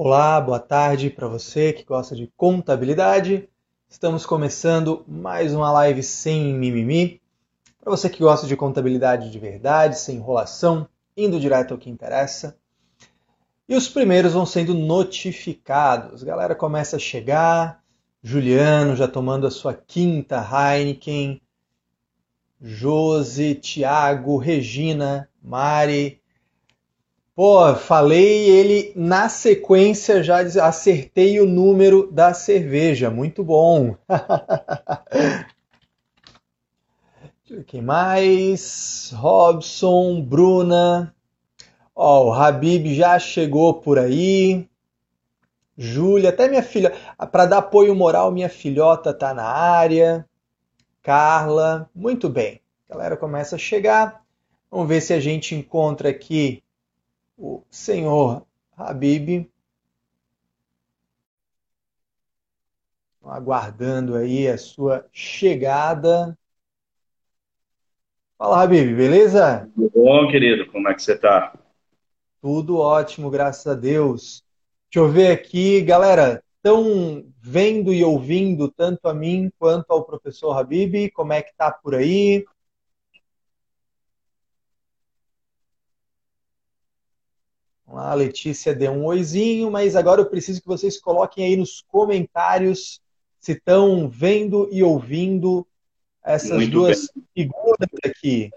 Olá, boa tarde para você que gosta de contabilidade. Estamos começando mais uma live sem mimimi. Para você que gosta de contabilidade de verdade, sem enrolação, indo direto ao que interessa. E os primeiros vão sendo notificados. A galera começa a chegar. Juliano já tomando a sua quinta Heineken. Josi, Tiago, Regina, Mari, Pô, falei ele na sequência já acertei o número da cerveja. Muito bom. Quem mais? Robson, Bruna. Ó, o Habib já chegou por aí. Júlia, até minha filha, para dar apoio moral, minha filhota tá na área. Carla, muito bem. A galera começa a chegar. Vamos ver se a gente encontra aqui o senhor Habib, aguardando aí a sua chegada. Fala, Habib, beleza? Tudo bom, querido? Como é que você está? Tudo ótimo, graças a Deus. Deixa eu ver aqui, galera, estão vendo e ouvindo tanto a mim quanto ao professor Habib? Como é que tá por aí? A Letícia deu um oizinho, mas agora eu preciso que vocês coloquem aí nos comentários se estão vendo e ouvindo essas Muito duas bem. figuras aqui.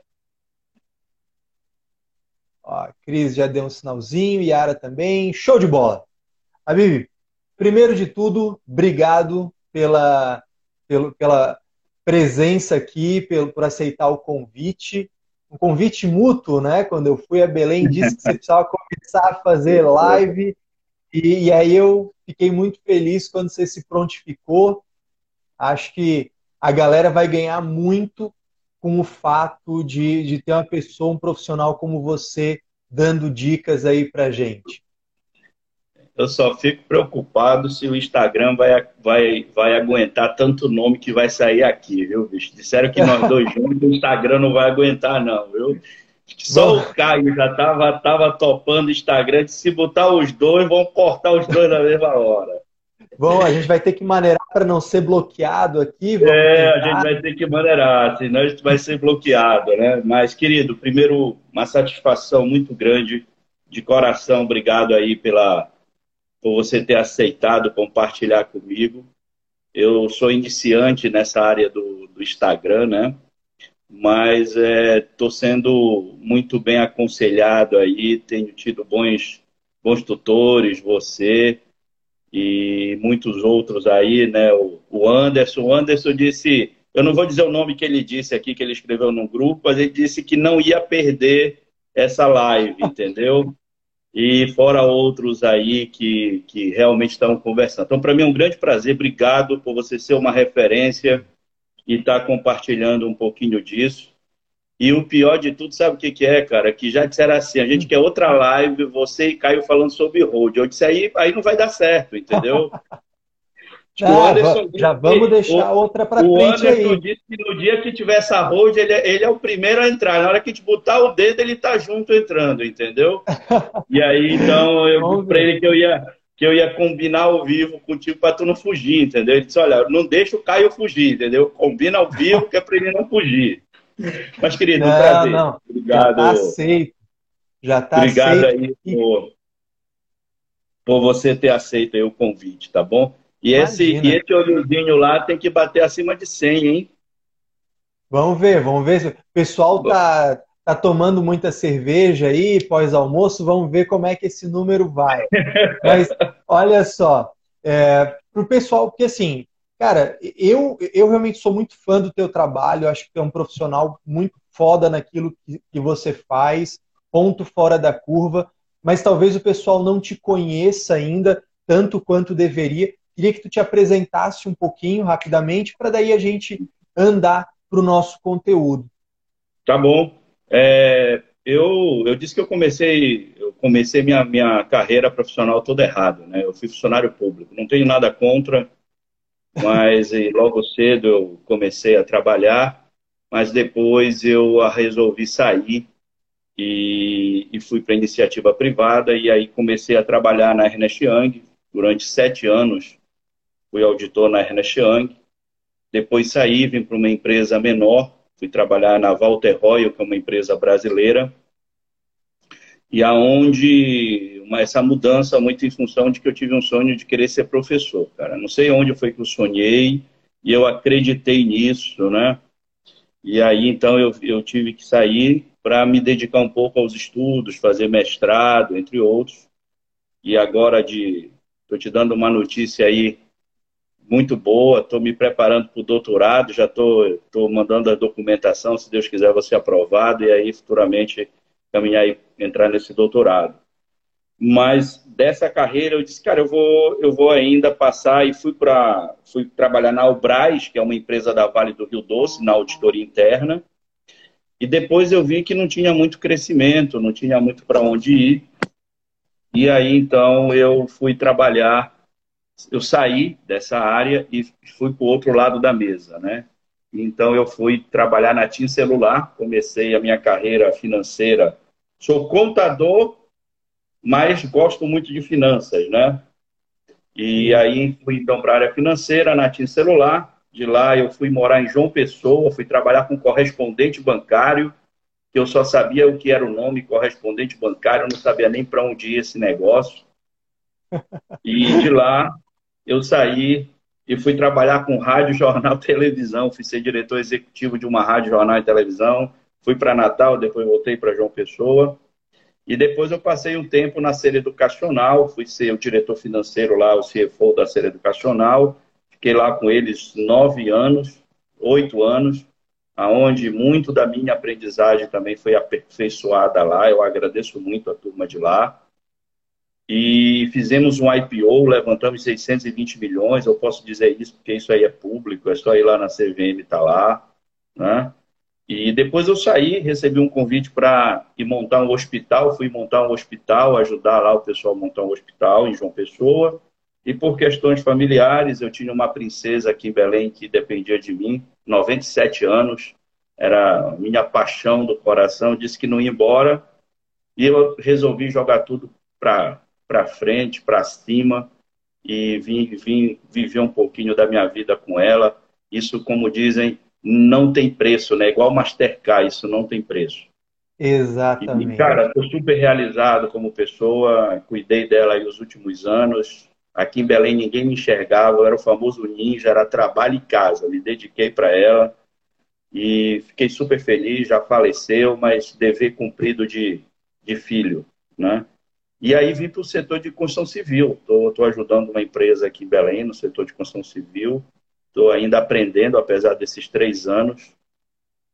Ó, a Cris já deu um sinalzinho, Yara também. Show de bola! Habib, primeiro de tudo, obrigado pela, pela, pela presença aqui, pelo, por aceitar o convite um convite mútuo, né? Quando eu fui a Belém, disse que você precisava começar a fazer live. E, e, aí eu fiquei muito feliz quando você se prontificou. Acho que a galera vai ganhar muito com o fato de, de ter uma pessoa, um profissional como você, dando dicas aí pra gente. Eu só fico preocupado se o Instagram vai, vai, vai aguentar tanto nome que vai sair aqui, viu, bicho? Disseram que nós dois juntos, o Instagram não vai aguentar, não, viu? Só o Caio já tava, tava topando o Instagram, se botar os dois, vão cortar os dois na mesma hora. Bom, a gente vai ter que maneirar para não ser bloqueado aqui. é, tentar. a gente vai ter que maneirar, senão a gente vai ser bloqueado, né? Mas, querido, primeiro, uma satisfação muito grande, de coração, obrigado aí pela, por você ter aceitado compartilhar comigo. Eu sou iniciante nessa área do, do Instagram, né? Mas estou é, sendo muito bem aconselhado aí, tenho tido bons, bons tutores, você e muitos outros aí, né? O, o Anderson, o Anderson disse, eu não vou dizer o nome que ele disse aqui, que ele escreveu no grupo, mas ele disse que não ia perder essa live, entendeu? e fora outros aí que, que realmente estão conversando. Então, para mim é um grande prazer, obrigado por você ser uma referência e estar tá compartilhando um pouquinho disso. E o pior de tudo, sabe o que, que é, cara? Que já disseram assim, a gente quer outra live, você e Caio falando sobre road. Eu disse, aí, aí não vai dar certo, entendeu? Tipo, ah, Anderson, já vamos deixar o, outra para frente O Anderson aí. disse que no dia que tiver essa hold, ele, é, ele é o primeiro a entrar. Na hora que a gente botar o dedo, ele tá junto entrando, entendeu? e aí, então, eu disse para ele que eu ia que eu ia combinar ao vivo contigo para tu não fugir, entendeu? Ele disse, olha, não deixa o Caio fugir, entendeu? Combina ao vivo que é para ele não fugir. Mas, querido, não, um prazer. Não. Obrigado. Já tá aceito. Já tá Obrigado aceito. aí por, por você ter aceito aí o convite, tá bom? E esse, e esse olhozinho lá tem que bater acima de 100, hein? Vamos ver, vamos ver. O pessoal tá, tá tomando muita cerveja aí pós-almoço, vamos ver como é que esse número vai. Mas olha só, é, pro pessoal, porque assim, cara, eu, eu realmente sou muito fã do teu trabalho, acho que tu é um profissional muito foda naquilo que, que você faz, ponto fora da curva, mas talvez o pessoal não te conheça ainda tanto quanto deveria. Queria que tu te apresentasse um pouquinho rapidamente para daí a gente andar para o nosso conteúdo. Tá bom. É, eu, eu disse que eu comecei, eu comecei minha, minha carreira profissional toda errado, né? Eu fui funcionário público. Não tenho nada contra, mas logo cedo eu comecei a trabalhar, mas depois eu resolvi sair e, e fui para iniciativa privada e aí comecei a trabalhar na Ernest Young durante sete anos. Fui auditor na Ernest Young. Depois saí, vim para uma empresa menor, fui trabalhar na Walter Royal, que é uma empresa brasileira, e aonde essa mudança muito em função de que eu tive um sonho de querer ser professor, cara. Não sei onde foi que eu sonhei e eu acreditei nisso, né? E aí então eu, eu tive que sair para me dedicar um pouco aos estudos, fazer mestrado, entre outros. E agora de estou te dando uma notícia aí muito boa, estou me preparando para o doutorado, já estou mandando a documentação, se Deus quiser, vou ser aprovado, e aí futuramente caminhar e entrar nesse doutorado. Mas dessa carreira eu disse, cara, eu vou, eu vou ainda passar e fui para fui trabalhar na Albras, que é uma empresa da Vale do Rio Doce, na auditoria interna. E depois eu vi que não tinha muito crescimento, não tinha muito para onde ir. E aí então eu fui trabalhar, eu saí dessa área e fui para o outro lado da mesa, né? Então eu fui trabalhar na TIM Celular, comecei a minha carreira financeira. Sou contador, mas gosto muito de finanças, né? E aí fui então para a área financeira na TIM Celular. De lá eu fui morar em João Pessoa, fui trabalhar com correspondente bancário, que eu só sabia o que era o nome correspondente bancário, eu não sabia nem para onde ia esse negócio. E de lá eu saí e fui trabalhar com rádio, jornal, televisão. Fui ser diretor executivo de uma rádio, jornal e televisão. Fui para Natal, depois voltei para João Pessoa. E depois eu passei um tempo na Ser Educacional, fui ser o diretor financeiro lá, o CFO da Ser Educacional. Fiquei lá com eles nove anos, oito anos, aonde muito da minha aprendizagem também foi aperfeiçoada lá. Eu agradeço muito a turma de lá e fizemos um IPO, levantamos 620 milhões, eu posso dizer isso porque isso aí é público, é só ir lá na CVM, tá lá, né? E depois eu saí, recebi um convite para ir montar um hospital, fui montar um hospital, ajudar lá o pessoal a montar um hospital em João Pessoa, e por questões familiares, eu tinha uma princesa aqui em Belém que dependia de mim, 97 anos, era minha paixão do coração, disse que não ia embora, e eu resolvi jogar tudo para para frente, para cima e vim, vim viver um pouquinho da minha vida com ela. Isso, como dizem, não tem preço, né? Igual Mastercard, isso não tem preço. Exatamente. E, cara, estou super realizado como pessoa, cuidei dela aí os últimos anos. Aqui em Belém ninguém me enxergava, eu era o famoso ninja, era trabalho e casa. Me dediquei para ela e fiquei super feliz. Já faleceu, mas dever cumprido de, de filho, né? E aí vim para o setor de construção civil. Estou ajudando uma empresa aqui em Belém, no setor de construção civil. Estou ainda aprendendo, apesar desses três anos.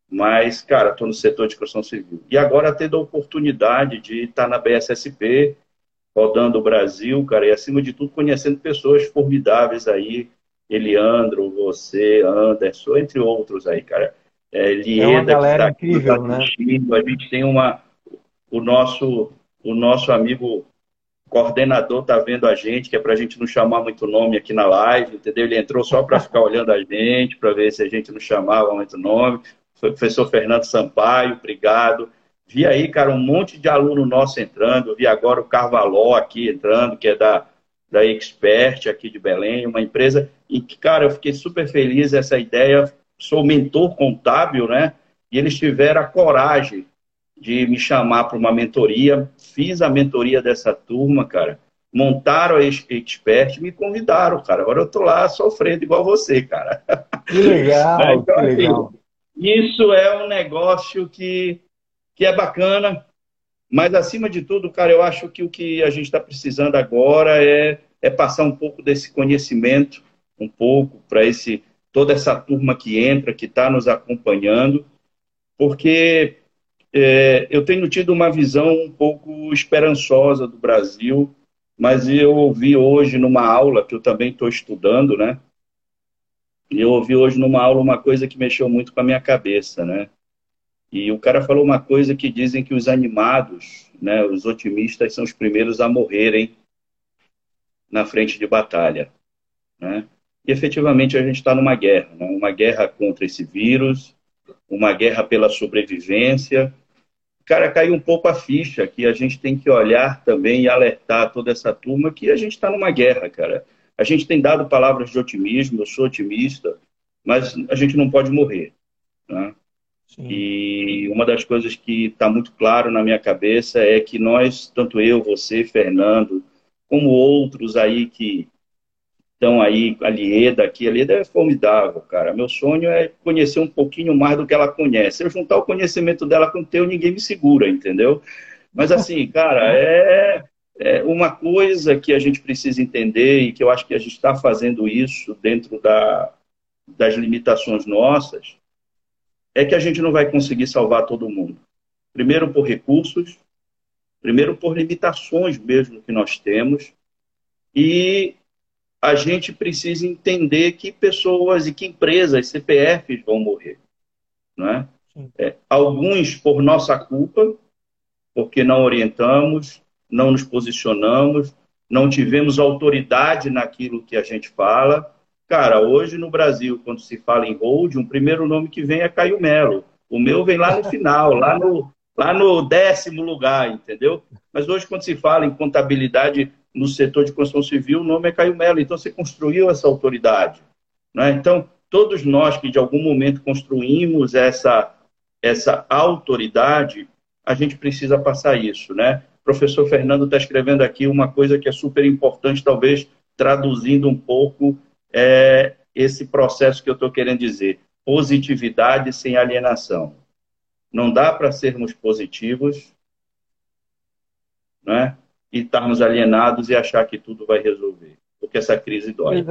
Mas, cara, estou no setor de construção civil. E agora tendo a oportunidade de estar na BSSP, rodando o Brasil, cara, e acima de tudo conhecendo pessoas formidáveis aí. Eliandro, você, Anderson, entre outros aí, cara. É, Lieda, é uma galera tá incrível, né? A gente tem uma, o nosso o nosso amigo coordenador tá vendo a gente, que é para a gente não chamar muito nome aqui na live, entendeu? Ele entrou só para ficar olhando a gente, para ver se a gente não chamava muito nome. Foi o professor Fernando Sampaio, obrigado. Vi aí, cara, um monte de aluno nosso entrando. Vi agora o Carvalho aqui entrando, que é da, da Expert aqui de Belém, uma empresa em que, cara, eu fiquei super feliz essa ideia. Sou mentor contábil, né? E eles tiveram a coragem de me chamar para uma mentoria. Fiz a mentoria dessa turma, cara. Montaram a Expert e me convidaram, cara. Agora eu tô lá sofrendo igual você, cara. Que legal, então, que assim, legal. Isso é um negócio que, que é bacana, mas acima de tudo, cara, eu acho que o que a gente está precisando agora é, é passar um pouco desse conhecimento, um pouco, para esse toda essa turma que entra, que está nos acompanhando, porque é, eu tenho tido uma visão um pouco esperançosa do Brasil, mas eu ouvi hoje numa aula, que eu também estou estudando, né? E eu ouvi hoje numa aula uma coisa que mexeu muito com a minha cabeça, né? E o cara falou uma coisa que dizem que os animados, né, os otimistas, são os primeiros a morrerem na frente de batalha, né? E efetivamente a gente está numa guerra, né? uma guerra contra esse vírus, uma guerra pela sobrevivência, cara, caiu um pouco a ficha que a gente tem que olhar também e alertar toda essa turma que a gente está numa guerra, cara. A gente tem dado palavras de otimismo, eu sou otimista, mas a gente não pode morrer. Né? E uma das coisas que está muito claro na minha cabeça é que nós, tanto eu, você, Fernando, como outros aí que estão aí, a Lieda aqui, a Lieda é formidável, cara. Meu sonho é conhecer um pouquinho mais do que ela conhece. Se eu juntar o conhecimento dela com o teu, ninguém me segura, entendeu? Mas assim, cara, é, é uma coisa que a gente precisa entender e que eu acho que a gente está fazendo isso dentro da, das limitações nossas, é que a gente não vai conseguir salvar todo mundo. Primeiro por recursos, primeiro por limitações mesmo que nós temos, e a gente precisa entender que pessoas e que empresas, CPFs vão morrer. Né? É, alguns por nossa culpa, porque não orientamos, não nos posicionamos, não tivemos autoridade naquilo que a gente fala. Cara, hoje no Brasil, quando se fala em hold, o primeiro nome que vem é Caio Melo. O meu vem lá no final, lá no, lá no décimo lugar, entendeu? Mas hoje, quando se fala em contabilidade no setor de construção civil, o nome é Caio Melo. Então, você construiu essa autoridade. Né? Então, todos nós que de algum momento construímos essa, essa autoridade, a gente precisa passar isso. Né? O professor Fernando está escrevendo aqui uma coisa que é super importante, talvez traduzindo um pouco é, esse processo que eu estou querendo dizer. Positividade sem alienação. Não dá para sermos positivos né? E estarmos alienados e achar que tudo vai resolver, porque essa crise dói.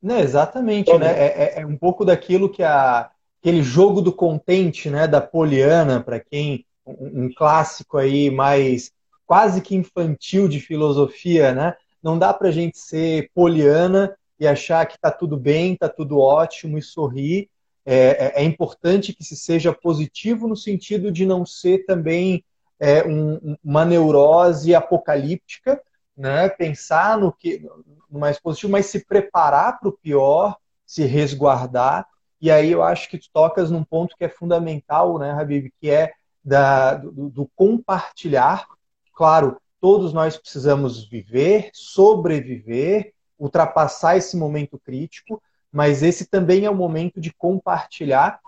Não, exatamente, né? É, é, é, um pouco daquilo que a, aquele jogo do contente, né, da Poliana, para quem um, um, clássico aí mais quase que infantil de filosofia, né? Não dá para a gente ser poliana e achar que está tudo bem, está tudo ótimo e sorrir. É, é, é, importante que se seja positivo no sentido de não ser também é, um, uma neurose apocalíptica, né? pensar no que no mais positivo, mas se preparar para o pior, se resguardar. E aí eu acho que tu tocas num ponto que é fundamental, né, Habib, que é da, do, do compartilhar. Claro, todos nós precisamos viver, sobreviver, ultrapassar esse momento crítico, mas esse também é o momento de compartilhar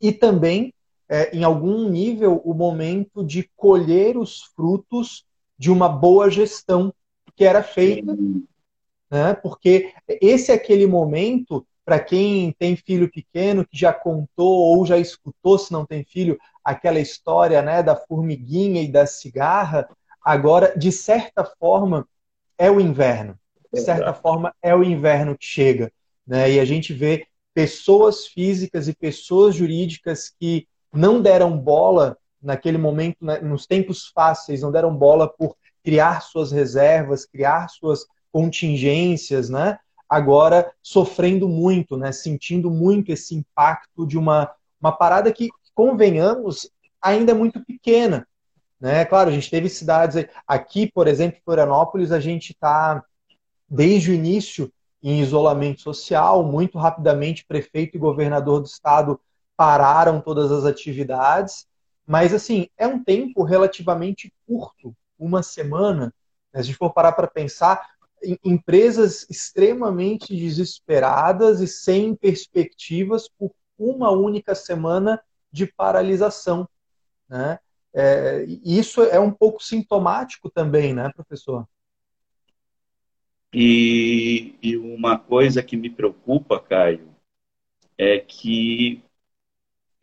e também é, em algum nível, o momento de colher os frutos de uma boa gestão que era feita. Né? Porque esse é aquele momento, para quem tem filho pequeno, que já contou ou já escutou, se não tem filho, aquela história né, da formiguinha e da cigarra, agora, de certa forma, é o inverno. De certa forma, é o inverno que chega. Né? E a gente vê pessoas físicas e pessoas jurídicas que não deram bola naquele momento, né, nos tempos fáceis, não deram bola por criar suas reservas, criar suas contingências, né? Agora sofrendo muito, né? Sentindo muito esse impacto de uma, uma parada que, convenhamos, ainda é muito pequena. Né? Claro, a gente teve cidades aqui, por exemplo, em Florianópolis, a gente está desde o início em isolamento social, muito rapidamente prefeito e governador do estado pararam todas as atividades, mas assim, é um tempo relativamente curto, uma semana. Se a gente for parar para pensar, empresas extremamente desesperadas e sem perspectivas por uma única semana de paralisação. Né? É, isso é um pouco sintomático também, né, professor? E, e uma coisa que me preocupa, Caio, é que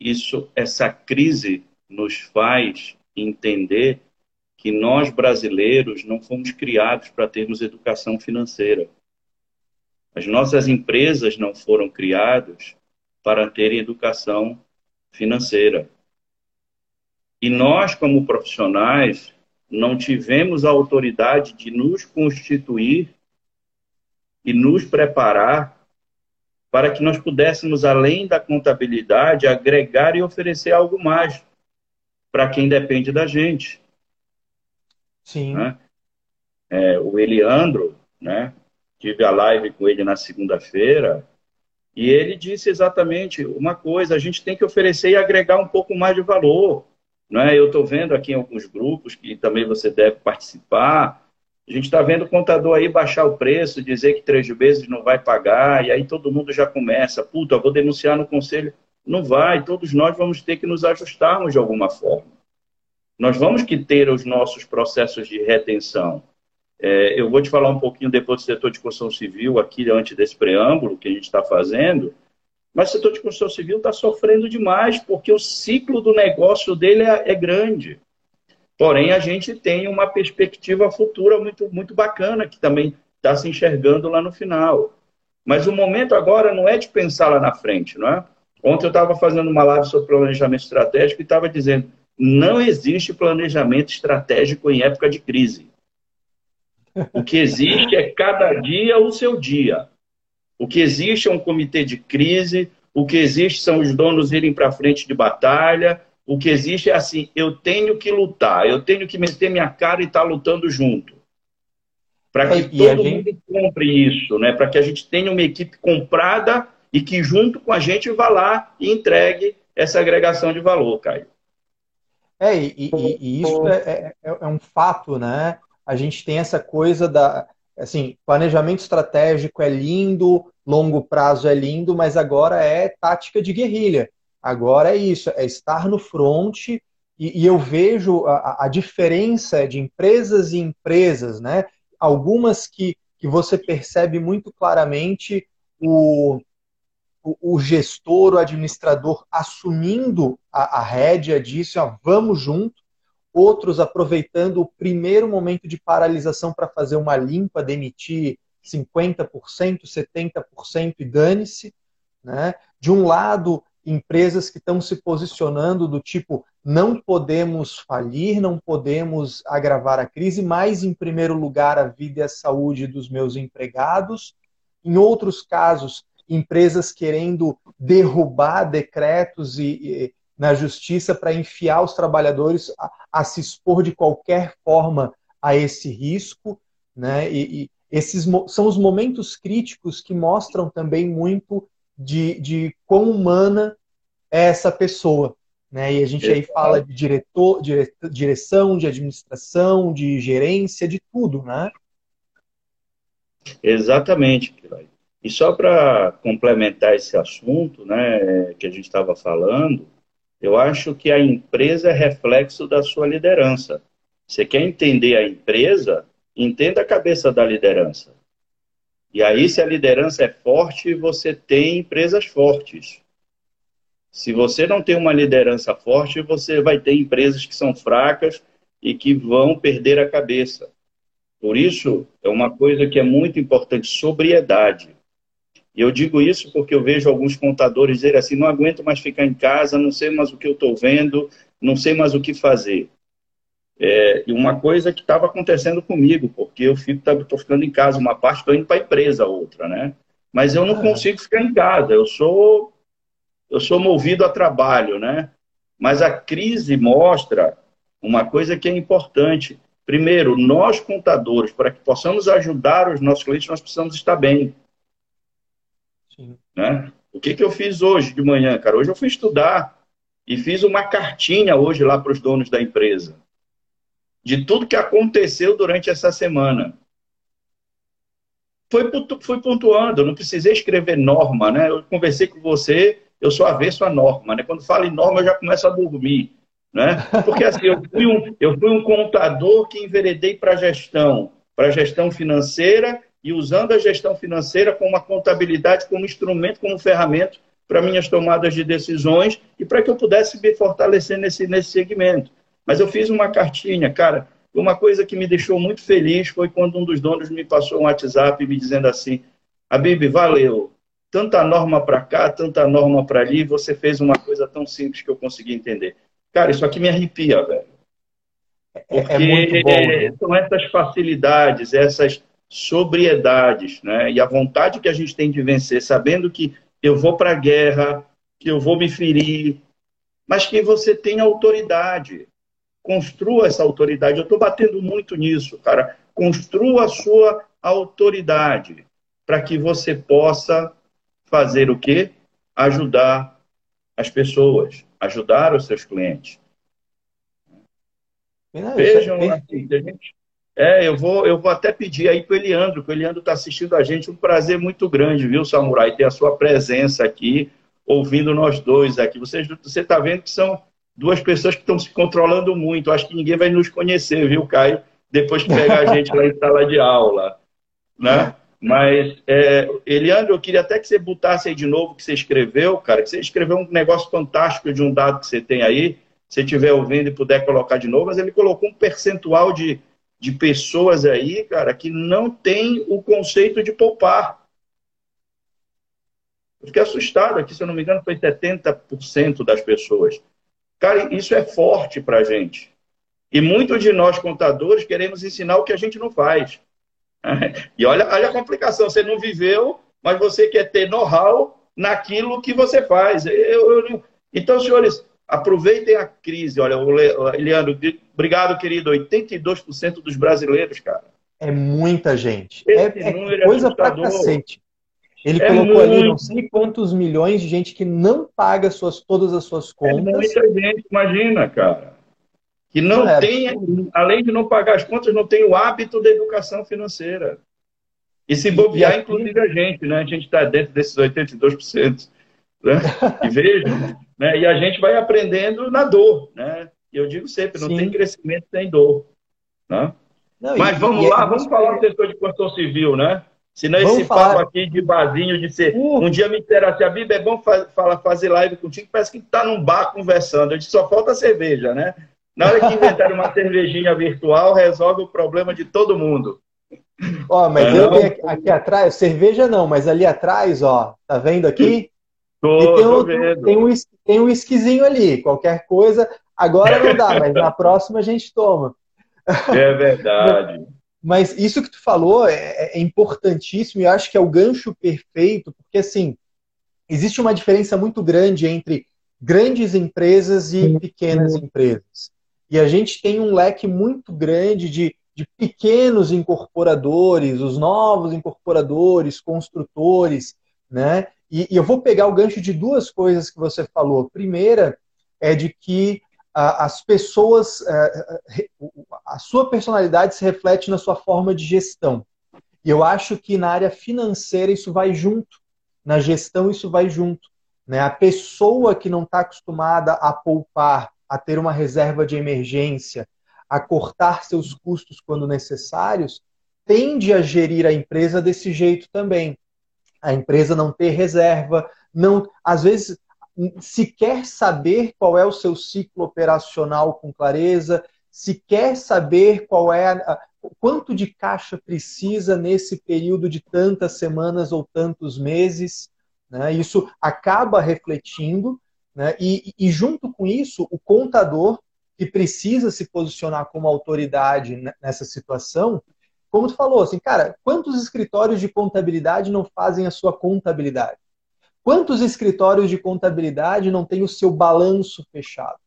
isso, essa crise nos faz entender que nós brasileiros não fomos criados para termos educação financeira. As nossas empresas não foram criadas para terem educação financeira. E nós, como profissionais, não tivemos a autoridade de nos constituir e nos preparar para que nós pudéssemos, além da contabilidade, agregar e oferecer algo mais para quem depende da gente. Sim. Né? É, o Eliandro, né? tive a live com ele na segunda-feira, e ele disse exatamente uma coisa: a gente tem que oferecer e agregar um pouco mais de valor. é? Eu estou vendo aqui em alguns grupos que também você deve participar. A gente está vendo o contador aí baixar o preço, dizer que três vezes não vai pagar, e aí todo mundo já começa, puta, vou denunciar no conselho. Não vai, todos nós vamos ter que nos ajustarmos de alguma forma. Nós vamos que ter os nossos processos de retenção. É, eu vou te falar um pouquinho depois do setor de construção civil, aqui antes desse preâmbulo que a gente está fazendo, mas o setor de construção civil está sofrendo demais, porque o ciclo do negócio dele é, é, grande. Porém, a gente tem uma perspectiva futura muito, muito bacana, que também está se enxergando lá no final. Mas o momento agora não é de pensar lá na frente, não é? Ontem eu estava fazendo uma live sobre planejamento estratégico e estava dizendo: não existe planejamento estratégico em época de crise. O que existe é cada dia o seu dia. O que existe é um comitê de crise, o que existe são os donos irem para frente de batalha, o que existe é assim, eu tenho que lutar, eu tenho que meter minha cara e estar tá lutando junto. Para que e todo gente... mundo compre isso, né? para que a gente tenha uma equipe comprada e que junto com a gente vá lá e entregue essa agregação de valor, Caio. É, e, e, e isso é, é, é, um fato, né? A gente tem essa coisa da, assim, planejamento estratégico é lindo, longo prazo é lindo, mas agora é tática de guerrilha. Agora é isso, é estar no front e, e eu vejo a, a, diferença de empresas e empresas, né? Algumas que, que você percebe muito claramente o, o, o gestor, o administrador assumindo a, a rédea disso, ó, vamos junto, outros aproveitando o primeiro momento de paralisação para fazer uma limpa, demitir 50%, 70% e dane-se. Né? De um lado, empresas que estão se posicionando do tipo não podemos falir, não podemos agravar a crise, mas em primeiro lugar a vida e a saúde dos meus empregados. Em outros casos, empresas querendo derrubar decretos e, e na justiça para enfiar os trabalhadores a, a, se expor de qualquer forma a esse risco, né? E, e esses são os momentos críticos que mostram também muito de, de quão humana é essa pessoa, né? E a gente aí fala de diretor, dire, direção, de administração, de gerência, de tudo, né? Exatamente, E só para complementar esse assunto, né, que a gente estava falando, eu acho que a empresa é reflexo da sua liderança. Você quer entender a empresa? Entenda a cabeça da liderança. E aí, se a liderança é forte, você tem empresas fortes. Se você não tem uma liderança forte, você vai ter empresas que são fracas e que vão perder a cabeça. Por isso, é uma coisa que é muito importante: sobriedade. E eu digo isso porque eu vejo alguns contadores dizer assim: não aguento mais ficar em casa, não sei mais o que eu estou vendo, não sei mais o que fazer. É, e uma coisa que estava acontecendo comigo, porque eu estou ficando em casa, uma parte estou indo para a empresa, outra, né? Mas eu não consigo ficar em casa, eu sou, eu sou movido a trabalho, né? Mas a crise mostra uma coisa que é importante. Primeiro, nós contadores, para que possamos ajudar os nossos clientes, nós precisamos estar bem. Sim. Né? O que, que eu fiz hoje de manhã, cara? Hoje eu fui estudar e fiz uma cartinha hoje lá para os donos da empresa de tudo que aconteceu durante essa semana. Foi, fui pontuando, não precisei escrever norma, né? Eu conversei com você, eu sou avesso à norma, né? Quando falo em norma, eu já começo a dormir, né? Porque assim, eu fui um, eu fui um contador que enveredei para a gestão, para a gestão financeira e usando a gestão financeira como a contabilidade, como instrumento, como ferramenta para minhas tomadas de decisões e para que eu pudesse me fortalecer nesse, nesse segmento. Mas eu fiz uma cartinha, cara. Uma coisa que me deixou muito feliz foi quando um dos donos me passou um WhatsApp me dizendo assim: Abib, valeu. Tanta norma para cá, tanta norma para ali, você fez uma coisa tão simples que eu consegui entender. Cara, isso aqui me arrepia, velho. Porque é, é muito bom, né? são essas facilidades, essas sobriedades, né? E a vontade que a gente tem de vencer, sabendo que eu vou para a guerra, que eu vou me ferir, mas que você tem autoridade. Construa essa autoridade. Eu estou batendo muito nisso, cara. Construa a sua autoridade para que você possa fazer o quê? Ajudar as pessoas, ajudar os seus clientes. Vejam, assim, gente, é, eu vou, eu vou até pedir aí para o Eliandro, que o Eliandro está assistindo a gente, um prazer muito grande, viu, Samurai, ter a sua presença aqui, ouvindo nós dois aqui. Você está vendo que são duas pessoas que estão se controlando muito. Acho que ninguém vai nos conhecer, viu, Caio? Depois que pegar a gente lá em sala de aula, né? Mas, é, Eliandro, eu queria até que você botasse aí de novo o que você escreveu, cara, que você escreveu um negócio fantástico de um dado que você tem aí, se estiver ouvindo e puder colocar de novo, mas ele colocou um percentual de de pessoas aí, cara, que não tem o conceito de poupar. Eu fiquei assustado aqui, se eu não me engano, foi 70% das pessoas. Cara, isso é forte para a gente. E muitos de nós, contadores, queremos ensinar o que a gente não faz. E olha, olha a complicação, você não viveu, mas você quer ter know-how naquilo que você faz. Eu, eu, então, senhores, Aproveitem a crise. Olha, o Leandro, obrigado, querido. 82% dos brasileiros, cara. É muita gente. Esse é, é, é coisa pra cacete. Ele é colocou muito... ali não sei quantos milhões de gente que não paga suas, todas as suas é contas. É muita gente, imagina, cara. Que não é, tem, além de não pagar as contas, não tem o hábito da educação financeira. E se bobear, e aqui... inclusive a gente, né? A gente está dentro desses 82%. Né? E veja, né? E a gente vai aprendendo na dor, né? Eu digo sempre, não Sim. tem crescimento sem dor. Né? Não, Mas e, vamos e lá, é vamos falar do setor de construção civil, né? Senão vamos esse falar. papo aqui de barzinho, de ser. Uh. Um dia me disseram assim, a Bíblia é bom falar, fazer live contigo, parece que está num bar conversando. A gente só falta cerveja, né? Na hora que inventaram uma cervejinha virtual, resolve o problema de todo mundo. Ó, mas é, eu tenho aqui, aqui, atrás, cerveja não, mas ali atrás, ó, tá vendo aqui? Tô, tem, outro, tem, um, tem um esquisinho ali, qualquer coisa. Agora não dá, mas na próxima a gente toma. É verdade. Mas isso que tu falou é, é importantíssimo e acho que é o gancho perfeito, porque assim, existe uma diferença muito grande entre grandes empresas e pequenas empresas. E a gente tem um leque muito grande de, de pequenos incorporadores, os novos incorporadores, construtores, né? E, e, eu vou pegar o gancho de duas coisas que você falou. Primeira é de que a, as pessoas, a, a sua personalidade se reflete na sua forma de gestão. E eu acho que na área financeira isso vai junto, na gestão isso vai junto. Né? A pessoa que não está acostumada a poupar, a ter uma reserva de emergência, a cortar seus custos quando necessários, tende a gerir a empresa desse jeito também a empresa não ter reserva, não, às vezes se quer saber qual é o seu ciclo operacional com clareza, se quer saber qual é a, quanto de caixa precisa nesse período de tantas semanas ou tantos meses, né? Isso acaba refletindo, né? E, e junto com isso, o contador que precisa se posicionar como autoridade nessa situação, como tu falou, assim, cara, quantos escritórios de contabilidade não fazem a sua contabilidade? Quantos escritórios de contabilidade não têm o seu balanço fechado?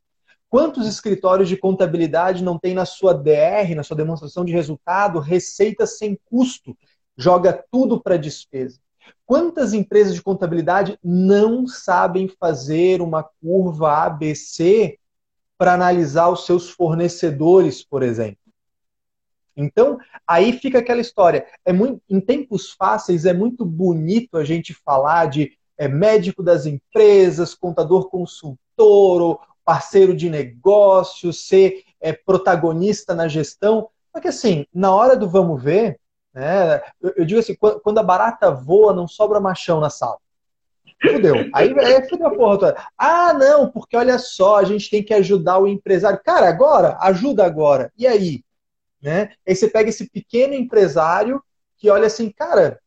Quantos escritórios de contabilidade não têm na sua DR, na sua demonstração de resultado, receita sem custo? Joga tudo para despesa. Quantas empresas de contabilidade não sabem fazer uma curva ABC para analisar os seus fornecedores, por exemplo? Então, aí fica aquela história. É muito, em tempos fáceis, é muito bonito a gente falar de é, médico das empresas, contador consultor, parceiro de negócio, ser é, protagonista na gestão. Porque, assim, na hora do vamos ver, né, eu, eu digo assim: quando a barata voa, não sobra machão na sala. Fudeu. Aí é fudeu a porra toda. Ah, não, porque olha só, a gente tem que ajudar o empresário. Cara, agora, ajuda agora. E aí? Né? Aí você pega esse pequeno empresário que olha assim, cara,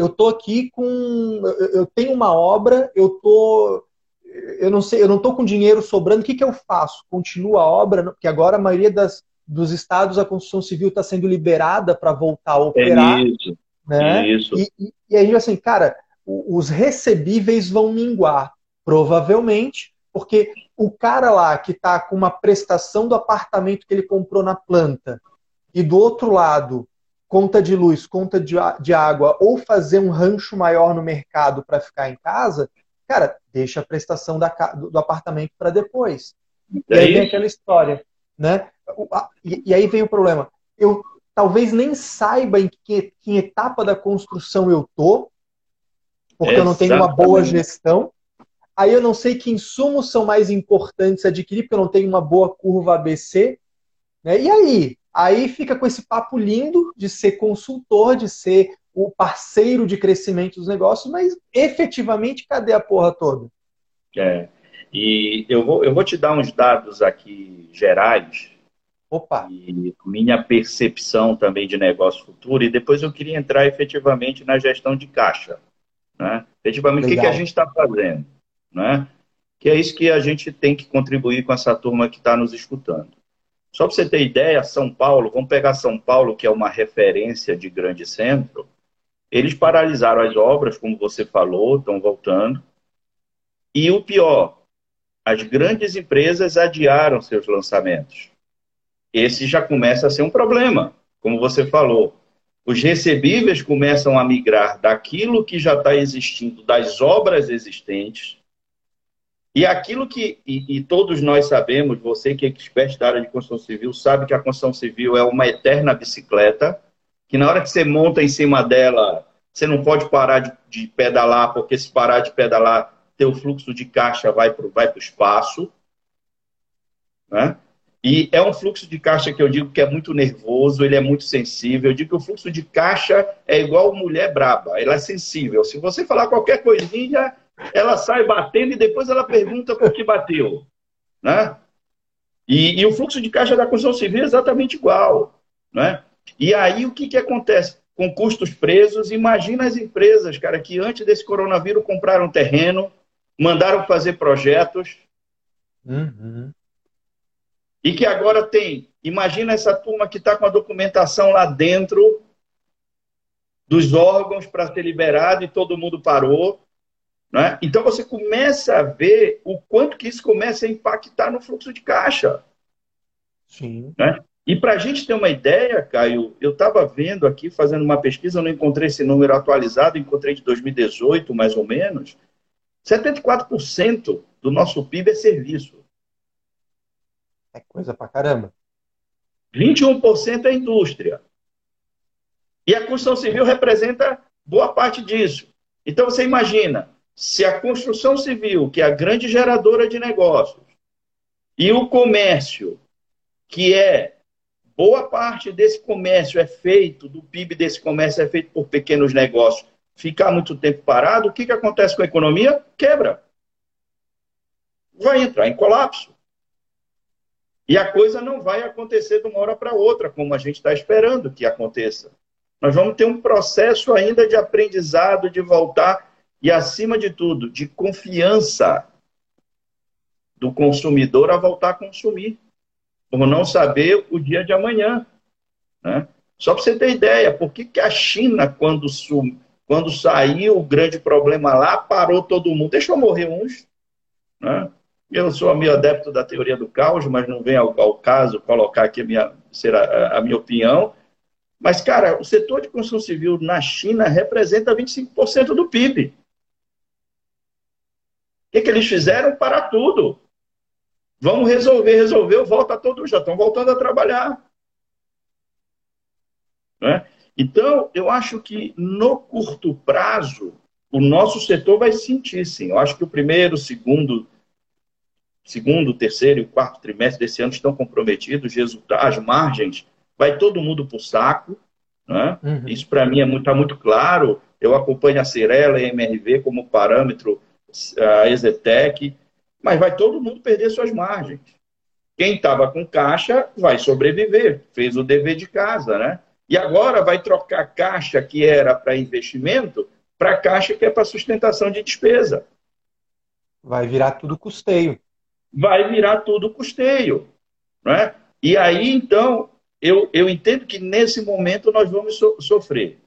eu tô aqui com. Eu tenho uma obra, eu tô. Eu não sei, eu não tô com dinheiro sobrando, o que, que eu faço? Continua a obra, porque agora a maioria das, dos estados a construção civil está sendo liberada para voltar a operar. É isso. Né? É isso. E, e, e aí, assim, cara, os recebíveis vão minguar, provavelmente, porque o cara lá que está com uma prestação do apartamento que ele comprou na planta e do outro lado, conta de luz, conta de, de água, ou fazer um rancho maior no mercado para ficar em casa, cara, deixa a prestação da, do, do apartamento para depois. É e aí vem aquela história. Né? E, e aí vem o problema. Eu talvez nem saiba em que, que etapa da construção eu tô, porque Exatamente. eu não tenho uma boa gestão. Aí eu não sei que insumos são mais importantes adquirir, porque eu não tenho uma boa curva ABC. Né? E aí? Aí fica com esse papo lindo de ser consultor, de ser o parceiro de crescimento dos negócios, mas efetivamente cadê a porra toda? É. E eu vou, eu vou te dar uns dados aqui gerais. Opa! E minha percepção também de negócio futuro, e depois eu queria entrar efetivamente na gestão de caixa. Né? Efetivamente, Legal. o que, que a gente está fazendo? Né? Que é isso que a gente tem que contribuir com essa turma que está nos escutando. Só para você ter ideia, São Paulo, vamos pegar São Paulo, que é uma referência de grande centro, eles paralisaram as obras, como você falou, estão voltando. E o pior, as grandes empresas adiaram seus lançamentos. Esse já começa a ser um problema, como você falou. Os recebíveis começam a migrar daquilo que já está existindo, das obras existentes, e aquilo que, e, e, todos nós sabemos, você que é expert da área de construção civil, sabe que a construção civil é uma eterna bicicleta, que na hora que você monta em cima dela, você não pode parar de, de pedalar, porque se parar de pedalar, teu fluxo de caixa vai para vai o espaço. Né? E é um fluxo de caixa que eu digo que é muito nervoso, ele é muito sensível. Eu digo que o fluxo de caixa é igual mulher braba, ela é sensível. Se você falar qualquer coisinha, ela sai batendo e depois ela pergunta por que bateu. Né? E, e o fluxo de caixa da construção civil é exatamente igual. Né? E aí o que, que acontece? Com custos presos, imagina as empresas, cara, que antes desse coronavírus compraram terreno, mandaram fazer projetos. Uhum. E que agora tem, imagina essa turma que está com a documentação lá dentro dos órgãos para ser liberado e todo mundo parou. Né? Então você começa a ver o quanto que isso começa a impactar no fluxo de caixa. Sim. Né? E para a gente ter uma ideia, Caio, eu estava vendo aqui, fazendo uma pesquisa, eu não encontrei esse número atualizado, encontrei de 2018, mais ou menos. 74% do nosso PIB é serviço. É coisa pra caramba. 21% é indústria. E a construção civil representa boa parte disso. Então você imagina, se a construção civil, que é a grande geradora de negócios, e o comércio, que é boa parte desse comércio é feito, do PIB desse comércio é feito por pequenos negócios, ficar muito tempo parado, o que, que acontece com a economia? Quebra. Vai entrar em colapso. E a coisa não vai acontecer de uma hora para outra, como a gente está esperando que aconteça. Nós vamos ter um processo ainda de aprendizado, de voltar e, acima de tudo, de confiança do consumidor a voltar a consumir, por não saber o dia de amanhã. Né? Só para você ter ideia, por que, que a China, quando, quando saiu o grande problema lá, parou todo mundo? Deixou morrer uns. Né? Eu sou meio adepto da teoria do caos, mas não vem ao, ao caso colocar aqui a minha, ser a, a minha opinião. Mas, cara, o setor de construção civil na China representa 25% do PIB. O que, que eles fizeram? Parar tudo. Vamos resolver, resolveu, volta todos, já estão voltando a trabalhar. Né? Então, eu acho que no curto prazo, o nosso setor vai sentir, sim. Eu acho que o primeiro, segundo, segundo, terceiro e quarto trimestre desse ano estão comprometidos, resultados, as margens, vai todo mundo para o saco. Né? Uhum. Isso para mim está é muito, tá muito claro. Eu acompanho a Cirela e a MRV como parâmetro a Exetec, mas vai todo mundo perder suas margens. Quem estava com caixa vai sobreviver, fez o dever de casa, né? E agora vai trocar caixa que era para investimento para caixa que é para sustentação de despesa. Vai virar tudo custeio. Vai virar tudo custeio. Né? E aí, então, eu, eu entendo que nesse momento nós vamos so sofrer.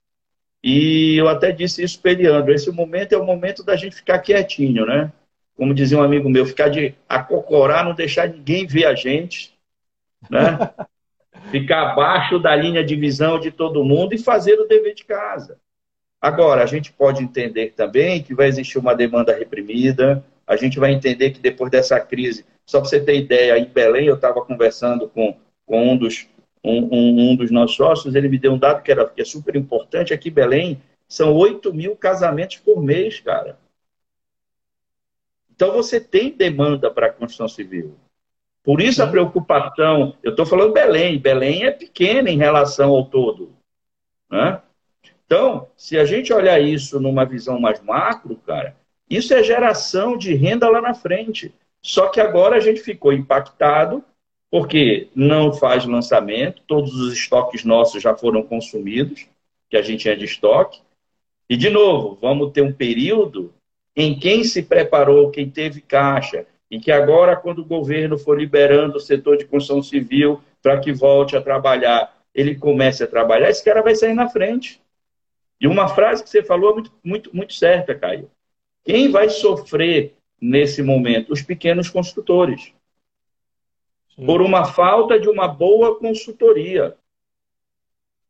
E eu até disse isso para Eliandro, esse momento é o momento da gente ficar quietinho, né? Como dizia um amigo meu, ficar de acocorar, não deixar ninguém ver a gente, né? ficar abaixo da linha de visão de todo mundo e fazer o dever de casa. Agora, a gente pode entender também que vai existir uma demanda reprimida, a gente vai entender que depois dessa crise Só para você ter ideia, em Belém, eu estava conversando com, com um, dos, um, um, um, dos nossos sócios, ele me deu um dado que, era, que é super importante. Aqui em Belém, são 8 mil casamentos por mês, cara. Então, você tem demanda para a construção civil. Por isso a preocupação, eu estou falando Belém, Belém é pequena em relação ao todo. Né? Então, se a gente olhar isso numa visão mais macro, cara, isso é geração de renda lá na frente. Só que agora a gente ficou impactado porque não faz lançamento, todos os estoques nossos já foram consumidos, que a gente tinha de estoque. E, de novo, vamos ter um período em quem se preparou, quem teve caixa, em que agora, quando o governo for liberando o setor de construção civil para que volte a trabalhar, ele comece a trabalhar, esse cara vai sair na frente. E uma frase que você falou é muito, muito, muito certa, Caio. Quem vai sofrer nesse momento? Os pequenos construtores. Por uma falta de uma boa consultoria.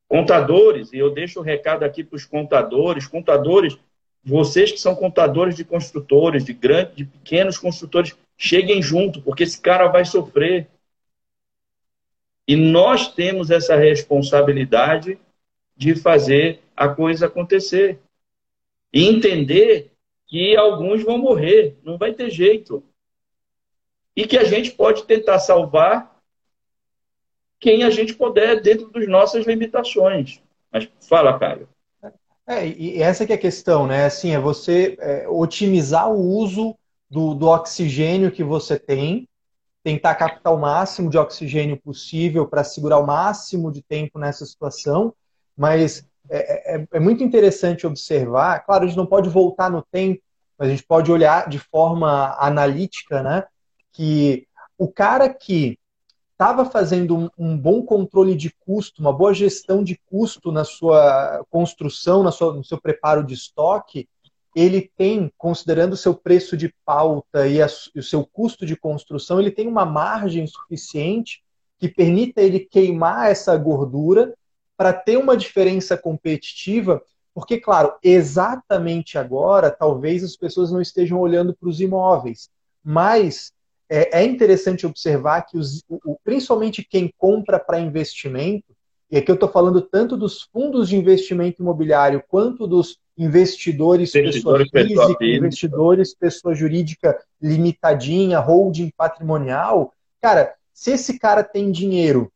Contadores, e eu deixo o recado aqui para os contadores, contadores, vocês que são contadores de construtores, de grandes, de pequenos construtores, cheguem junto, porque esse cara vai sofrer. E nós temos essa responsabilidade de fazer a coisa acontecer. E entender que alguns vão morrer, não vai ter jeito. E que a gente pode tentar salvar quem a gente puder dentro das nossas limitações. Mas fala, Caio. É, e essa que é a questão, né? Assim, é você é, otimizar o uso do, do oxigênio que você tem, tentar captar o máximo de oxigênio possível para segurar o máximo de tempo nessa situação, mas é, é, é, muito interessante observar, claro, a gente não pode voltar no tempo, mas a gente pode olhar de forma analítica, né? Que o cara que estava fazendo um, um, bom controle de custo, uma boa gestão de custo na sua construção, na sua, no seu preparo de estoque, ele tem, considerando o seu preço de pauta e, a, e o seu custo de construção, ele tem uma margem suficiente que permita ele queimar essa gordura para ter uma diferença competitiva, porque, claro, exatamente agora, talvez as pessoas não estejam olhando para os imóveis, mas é, é, interessante observar que, os, o, principalmente quem compra para investimento, e aqui eu estou falando tanto dos fundos de investimento imobiliário quanto dos investidores, investidores pessoa física, pessoa investidores, pessoa jurídica limitadinha, holding patrimonial. Cara, se esse cara tem dinheiro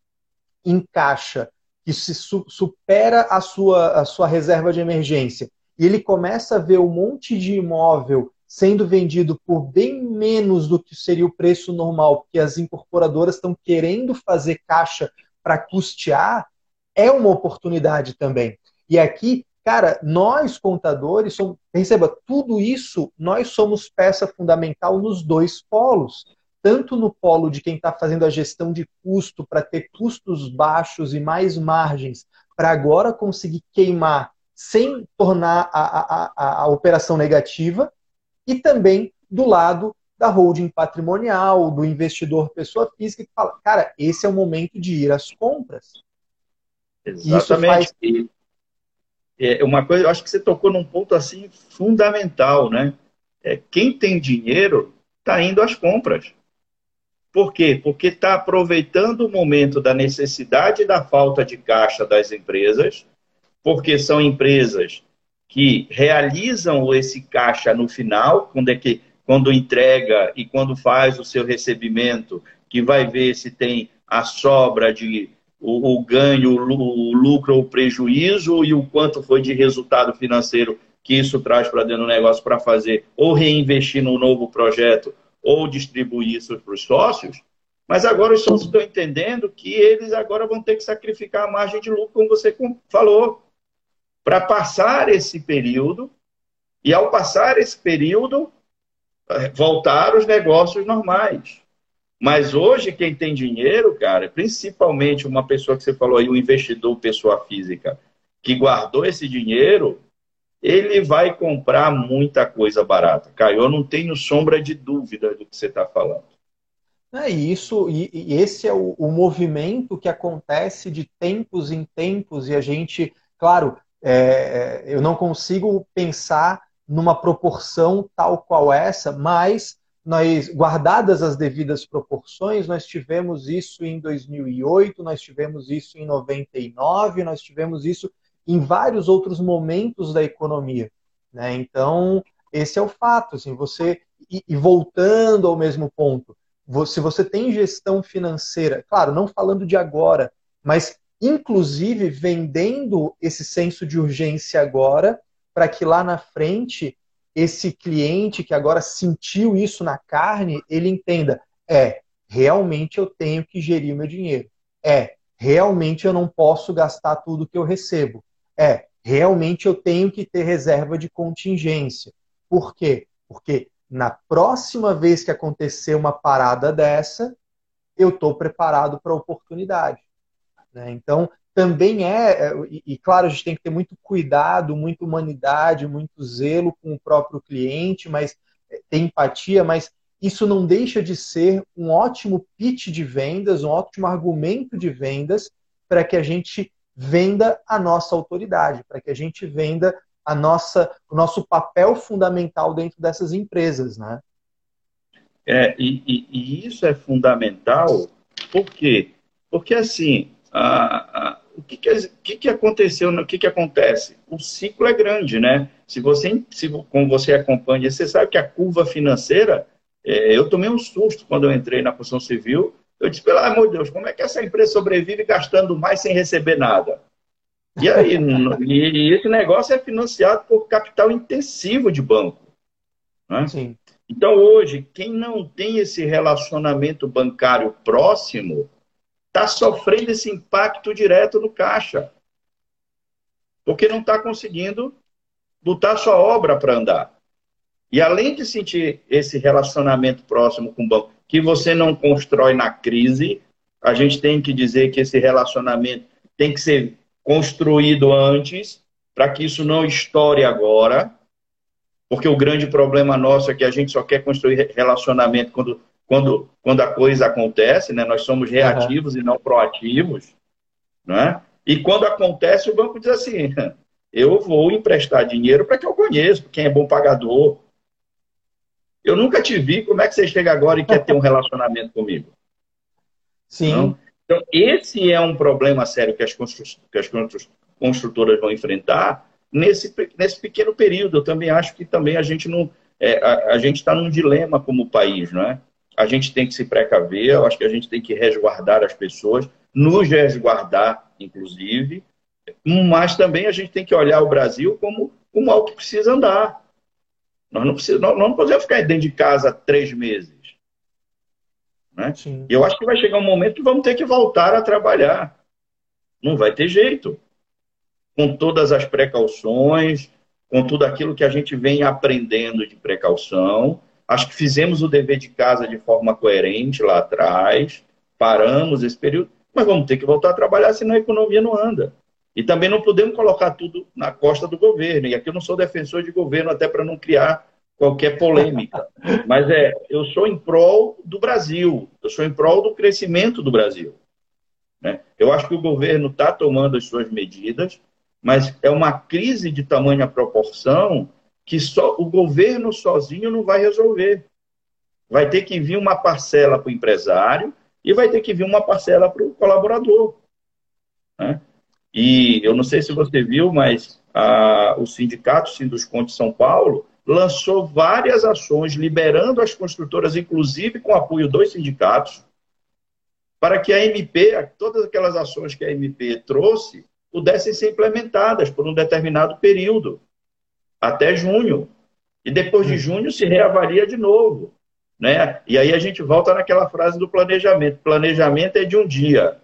em caixa que se su supera a sua, a sua reserva de emergência e ele começa a ver um monte de imóvel sendo vendido por bem menos do que seria o preço normal, porque as incorporadoras estão querendo fazer caixa para custear, é uma oportunidade também. E aqui Cara, nós contadores somos, receba, tudo isso, nós somos peça fundamental nos dois polos. Tanto no polo de quem está fazendo a gestão de custo para ter custos baixos e mais margens, para agora conseguir queimar sem tornar a, a, a, a operação negativa, e também do lado da holding patrimonial, do investidor pessoa física, que fala, cara, esse é o momento de ir às compras. Exatamente. Isso faz é uma coisa, eu acho que você tocou num ponto assim fundamental, né? É, quem tem dinheiro está indo às compras. Por quê? Porque está aproveitando o momento da necessidade e da falta de caixa das empresas, porque são empresas que realizam esse caixa no final, quando é que quando entrega e quando faz o seu recebimento, que vai ver se tem a sobra de o, o ganho, o lucro o prejuízo e o quanto foi de resultado financeiro que isso traz para dentro do negócio para fazer ou reinvestir num novo projeto ou distribuir isso para os sócios. Mas agora os sócios estão entendendo que eles agora vão ter que sacrificar a margem de lucro, como você falou, para passar esse período. E ao passar esse período, eh, voltar os negócios normais. Mas hoje, quem tem dinheiro, cara, principalmente uma pessoa que você falou aí, um investidor, pessoa física, que guardou esse dinheiro, ele vai comprar muita coisa barata. Caio, eu não tenho sombra de dúvida do que você está falando. É isso, e, e esse é o, o, movimento que acontece de tempos em tempos, e a gente, claro, é, eu não consigo pensar numa proporção tal qual essa, mas nós, guardadas as devidas proporções, nós tivemos isso em 2008, nós tivemos isso em 99, nós tivemos isso em vários outros momentos da economia. Né? Então, esse é o fato. Assim, você e, e voltando ao mesmo ponto, se você tem gestão financeira, claro, não falando de agora, mas inclusive vendendo esse senso de urgência agora, para que lá na frente esse cliente que agora sentiu isso na carne, ele entenda, é, realmente eu tenho que gerir meu dinheiro. É, realmente eu não posso gastar tudo que eu recebo. É, realmente eu tenho que ter reserva de contingência. Por quê? Porque na próxima vez que acontecer uma parada dessa, eu estou preparado para a oportunidade. Né? Então, também é, é e, claro, a gente tem que ter muito cuidado, muita humanidade, muito zelo com o próprio cliente, mas é, ter empatia, mas isso não deixa de ser um ótimo pitch de vendas, um ótimo argumento de vendas para que a gente venda a nossa autoridade, para que a gente venda a nossa, o nosso papel fundamental dentro dessas empresas, né? É, e, e, e isso é fundamental, por quê? Porque, assim, a, a, o que, que, que, que aconteceu, o que, que acontece? O ciclo é grande, né? Se você, se, como você acompanha, você sabe que a curva financeira, é, eu tomei um susto quando eu entrei na construção civil, eu disse, pelo amor de Deus, como é que essa empresa sobrevive gastando mais sem receber nada? E aí, e esse negócio é financiado por capital intensivo de banco. Né? Então, hoje, quem não tem esse relacionamento bancário próximo está sofrendo esse impacto direto no caixa. Porque não está conseguindo botar sua obra para andar. E além de sentir esse relacionamento próximo com o banco, que você não constrói na crise, a gente tem que dizer que esse relacionamento tem que ser construído antes, para que isso não estoure agora, porque o grande problema nosso é que a gente só quer construir relacionamento quando, quando, quando a coisa acontece, né? nós somos reativos uhum. e não proativos. Né? E quando acontece, o banco diz assim: eu vou emprestar dinheiro para que eu conheça quem é bom pagador. Eu nunca te vi, como é que você chega agora e quer ter um relacionamento comigo? Sim. Não? Então, esse é um problema sério que as, que as construtoras vão enfrentar nesse, nesse pequeno período. Eu também acho que também a gente não. É, a, a, gente está num dilema como país, não é? A gente tem que se precaver, eu acho que a gente tem que resguardar as pessoas, nos resguardar, inclusive, mas também a gente tem que olhar o Brasil como, como algo que precisa andar. Nós não, nós não podemos ficar dentro de casa três meses. Né? Eu acho que vai chegar um momento que vamos ter que voltar a trabalhar. Não vai ter jeito. Com todas as precauções, com tudo aquilo que a gente vem aprendendo de precaução. Acho que fizemos o dever de casa de forma coerente lá atrás, paramos esse período, mas vamos ter que voltar a trabalhar, senão a economia não anda. E também não podemos colocar tudo na costa do governo. E aqui eu não sou defensor de governo, até para não criar qualquer polêmica. Mas é, eu sou em prol do Brasil, eu sou em prol do crescimento do Brasil. Né? Eu acho que o governo está tomando as suas medidas, mas é uma crise de tamanha proporção que só o governo sozinho não vai resolver. Vai ter que vir uma parcela para o empresário e vai ter que vir uma parcela para o colaborador. Né? E eu não sei se você viu, mas a, o sindicato Sindusconte São Paulo lançou várias ações liberando as construtoras, inclusive com apoio dos sindicatos, para que a MP, todas aquelas ações que a MP trouxe, pudessem ser implementadas por um determinado período, até junho. E depois de hum. junho se reavalia de novo. Né? E aí a gente volta naquela frase do planejamento. Planejamento é de um dia.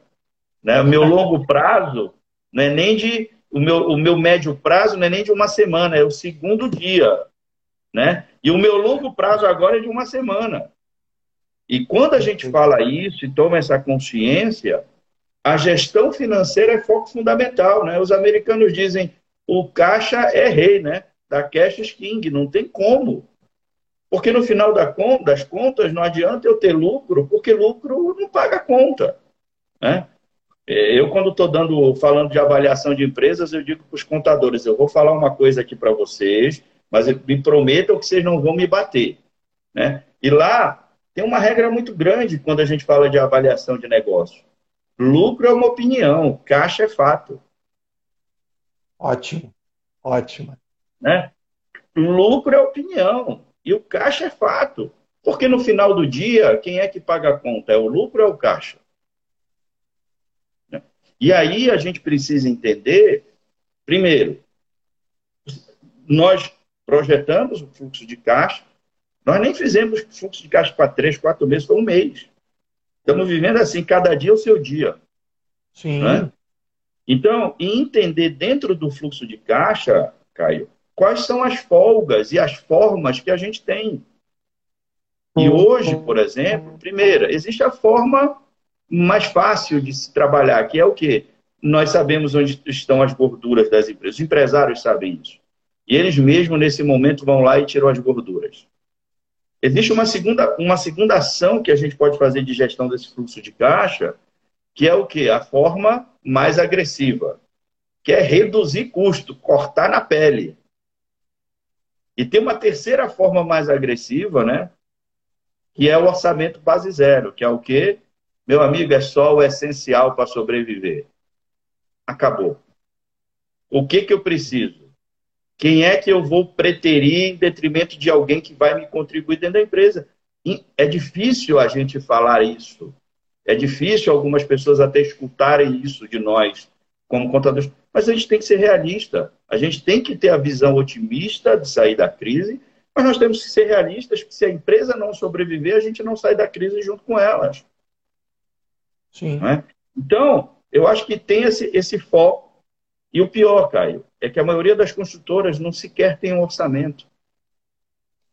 Né? O meu longo prazo não é nem de. O meu, o meu médio prazo não é nem de uma semana, é o segundo dia. Né? E o meu longo prazo agora é de uma semana. E quando a gente fala isso e toma essa consciência, a gestão financeira é foco fundamental. Né? Os americanos dizem o caixa é rei, né? Da cash king, não tem como. Porque no final das contas não adianta eu ter lucro, porque lucro não paga conta. Né? É, eu, quando estou dando, falando de avaliação de empresas, eu digo para os contadores, eu vou falar uma coisa aqui para vocês, mas me prometam que vocês não vão me bater. Né? E lá tem uma regra muito grande quando a gente fala de avaliação de negócio. Lucro é uma opinião, caixa é fato. Ótimo, ótimo. Né? Lucro é opinião e o caixa é fato. Porque no final do dia, quem é que paga a conta? É o lucro ou é o caixa? E aí a gente precisa entender, primeiro, nós projetamos o fluxo de caixa, nós nem fizemos fluxo de caixa para três, quatro meses, foi um mês. Estamos vivendo assim, cada dia é o seu dia. Sim. Né? Então, entender dentro do fluxo de caixa, Caio, quais são as folgas e as formas que a gente tem. E hoje, por exemplo, primeira, existe a forma mais fácil de se trabalhar, que é o quê? Nós sabemos onde estão as gorduras das empresas. Os empresários sabem isso. E eles mesmos, nesse momento, vão lá e tiram as gorduras. Existe uma segunda, uma segunda ação que a gente pode fazer de gestão desse fluxo de caixa, que é o quê? A forma mais agressiva, que é reduzir custo, cortar na pele. E tem uma terceira forma mais agressiva, né? Que é o orçamento base zero, que é o quê? Meu amigo, é só o essencial para sobreviver. Acabou. O que, que eu preciso? Quem é que eu vou preterir em detrimento de alguém que vai me contribuir dentro da empresa? É difícil a gente falar isso. É difícil algumas pessoas até escutarem isso de nós, como contadores. Mas a gente tem que ser realista. A gente tem que ter a visão otimista de sair da crise, mas nós temos que ser realistas, porque se a empresa não sobreviver, a gente não sai da crise junto com elas. Sim. É? Então, eu acho que tem esse, esse foco e o pior, Caio, é que a maioria das construtoras não sequer tem um orçamento.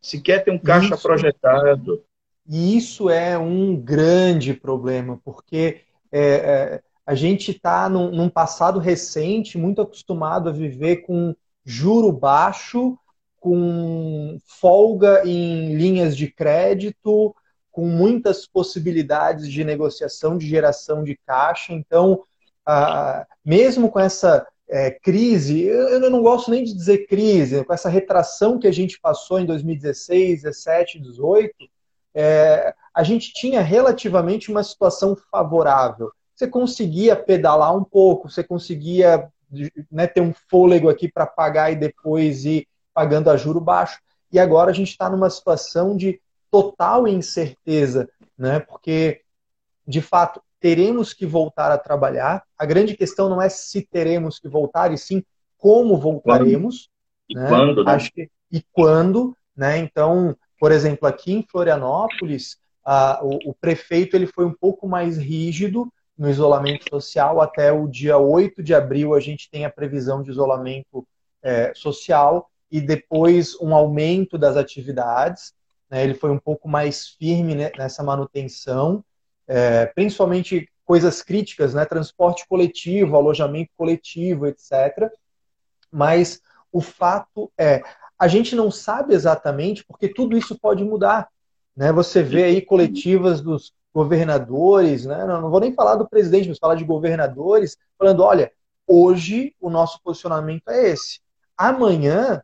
Sequer tem um caixa isso, projetado. E isso é um grande problema, porque é, é, a gente está num, num, passado recente muito acostumado a viver com juro baixo, com folga em linhas de crédito, com muitas possibilidades de negociação, de geração de caixa. Então, ah, mesmo com essa é, crise, eu não gosto nem de dizer crise, com essa retração que a gente passou em 2016, 17, 18, é, a gente tinha relativamente uma situação favorável. Você conseguia pedalar um pouco, você conseguia né, ter um fôlego aqui para pagar e depois ir pagando a juro baixo. E agora a gente está numa situação de total incerteza, né? Porque, de fato, teremos que voltar a trabalhar. A grande questão não é se teremos que voltar, e sim como voltaremos. E né? quando, né? Acho que, e quando, né? Então, por exemplo, aqui em Florianópolis, a, o, o, prefeito ele foi um pouco mais rígido no isolamento social. Até o dia 8 de abril a gente tem a previsão de isolamento é, social e depois um aumento das atividades. Né? Ele foi um pouco mais firme né, nessa manutenção é, principalmente coisas críticas, né? transporte coletivo, alojamento coletivo, etc. Mas o fato é, a gente não sabe exatamente porque tudo isso pode mudar. Né? Você vê aí coletivas dos governadores, né? não, não vou nem falar do presidente, mas falar de governadores, falando, olha, hoje o nosso posicionamento é esse. Amanhã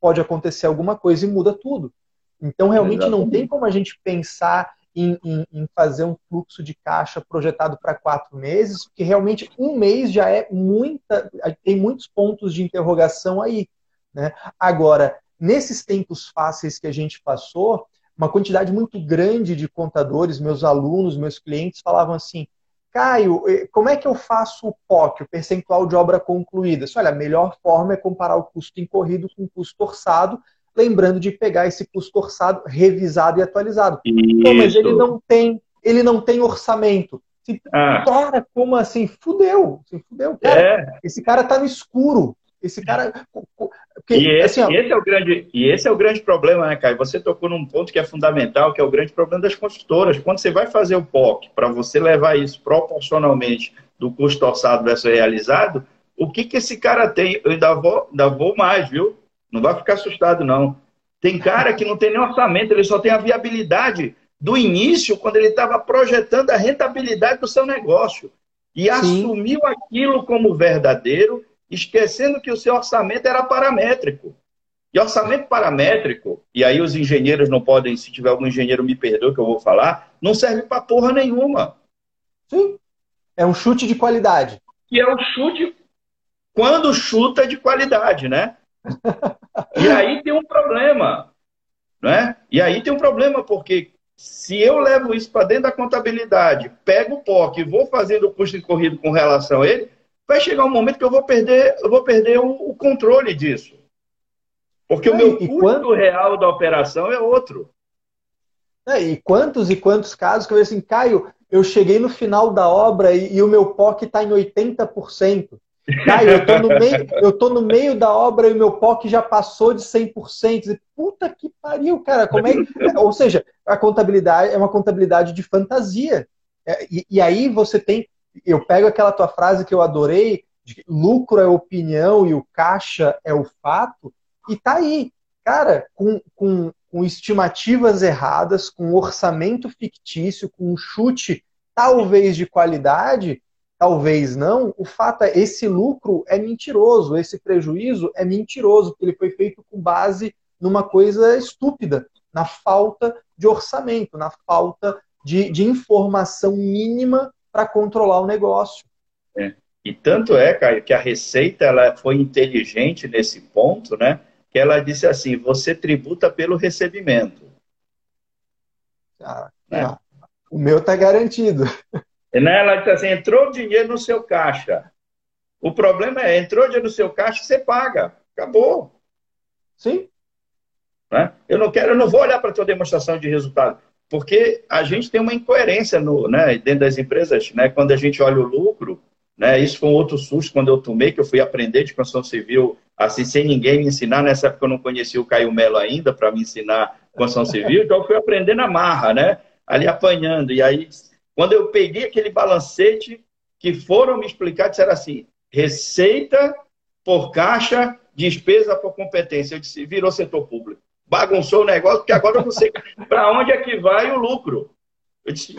pode acontecer alguma coisa e muda tudo. Então, realmente Exatamente. não tem como a gente pensar em, em, em fazer um fluxo de caixa projetado para quatro meses, porque realmente um mês já é muita, tem muitos pontos de interrogação aí. Né? Agora, nesses tempos fáceis que a gente passou, uma quantidade muito grande de contadores, meus alunos, meus clientes, falavam assim: Caio, eh, como é que eu faço o POC, o percentual de obra concluída? Olha, a melhor forma é comparar o custo incorrido com o custo orçado, lembrando de pegar esse custo orçado, revisado e atualizado. Pô, mas ele não tem, ele não tem orçamento. Assim, ah. Cara, como assim? Fudeu. Assim, fudeu. Cara, é. Esse cara tá no escuro. Esse cara. Porque, e, esse, assim, esse, é o grande, e esse é o grande problema, né, Caio? Você tocou num ponto que é fundamental, que é o grande problema das construtoras. Quando você vai fazer o POC, para você levar isso proporcionalmente do custo orçado versus realizado, o que, que esse cara tem? Eu ainda vou, ainda vou mais, viu? Não vai ficar assustado, não. Tem cara que não tem nem orçamento, ele só tem a viabilidade do início, quando ele estava projetando a rentabilidade do seu negócio. E Sim. assumiu aquilo como verdadeiro, esquecendo que o seu orçamento era paramétrico. E orçamento paramétrico, e aí os engenheiros não podem, se tiver algum engenheiro me perdoe que eu vou falar, não serve para porra nenhuma. Sim. É um chute de qualidade. E é um chute quando chuta de qualidade, né? e aí tem um problema, né? E aí tem um problema porque se eu levo isso para dentro da contabilidade, pego o POC e vou fazendo o custo corrido com relação a ele, vai chegar um momento que eu vou perder, eu vou perder o, o controle disso. Porque é, o meu custo quanto... real da operação é outro. É, e quantos e quantos casos que eu assim, Caio, eu cheguei no final da obra e, e o meu POC está em 80%. Caio, eu tô, no meio, eu tô no meio da obra e o meu POC já passou de 100%. E, puta que pariu, cara. Como é Ou seja, a contabilidade é uma contabilidade de fantasia. É, e, e, aí você tem. Eu pego aquela tua frase que eu adorei, de lucro é opinião e o caixa é o fato, e tá aí. Cara, com, com, com estimativas erradas, com orçamento fictício, com um chute talvez de qualidade, talvez não, o fato é esse lucro é mentiroso, esse prejuízo é mentiroso, porque ele foi feito com base numa coisa estúpida, na falta de orçamento, na falta de, de informação mínima para controlar o negócio. É. E tanto é, Caio, que a Receita ela foi inteligente nesse ponto, né? Que ela disse assim: você tributa pelo recebimento. Ah, né? o meu está garantido. Né? Ela disse assim: entrou dinheiro no seu caixa. O problema é: entrou dinheiro no seu caixa, você paga. Acabou. Sim. Né? Eu não quero, eu não vou olhar para a tua demonstração de resultado, porque a gente tem uma incoerência no, né, dentro das empresas, né? Quando a gente olha o lucro, né? Isso foi um outro susto quando eu tomei, que eu fui aprender de construção civil assim, sem ninguém me ensinar. Nessa época eu não conhecia o Caio Melo ainda para me ensinar construção civil, então eu fui aprender na marra, né? Ali apanhando. E aí quando eu peguei aquele balancete, que foram me explicar, disseram assim: receita por caixa, despesa por competência. Eu disse: virou setor público. Bagunçou o negócio, porque agora eu não sei para onde é que vai o lucro. Disse,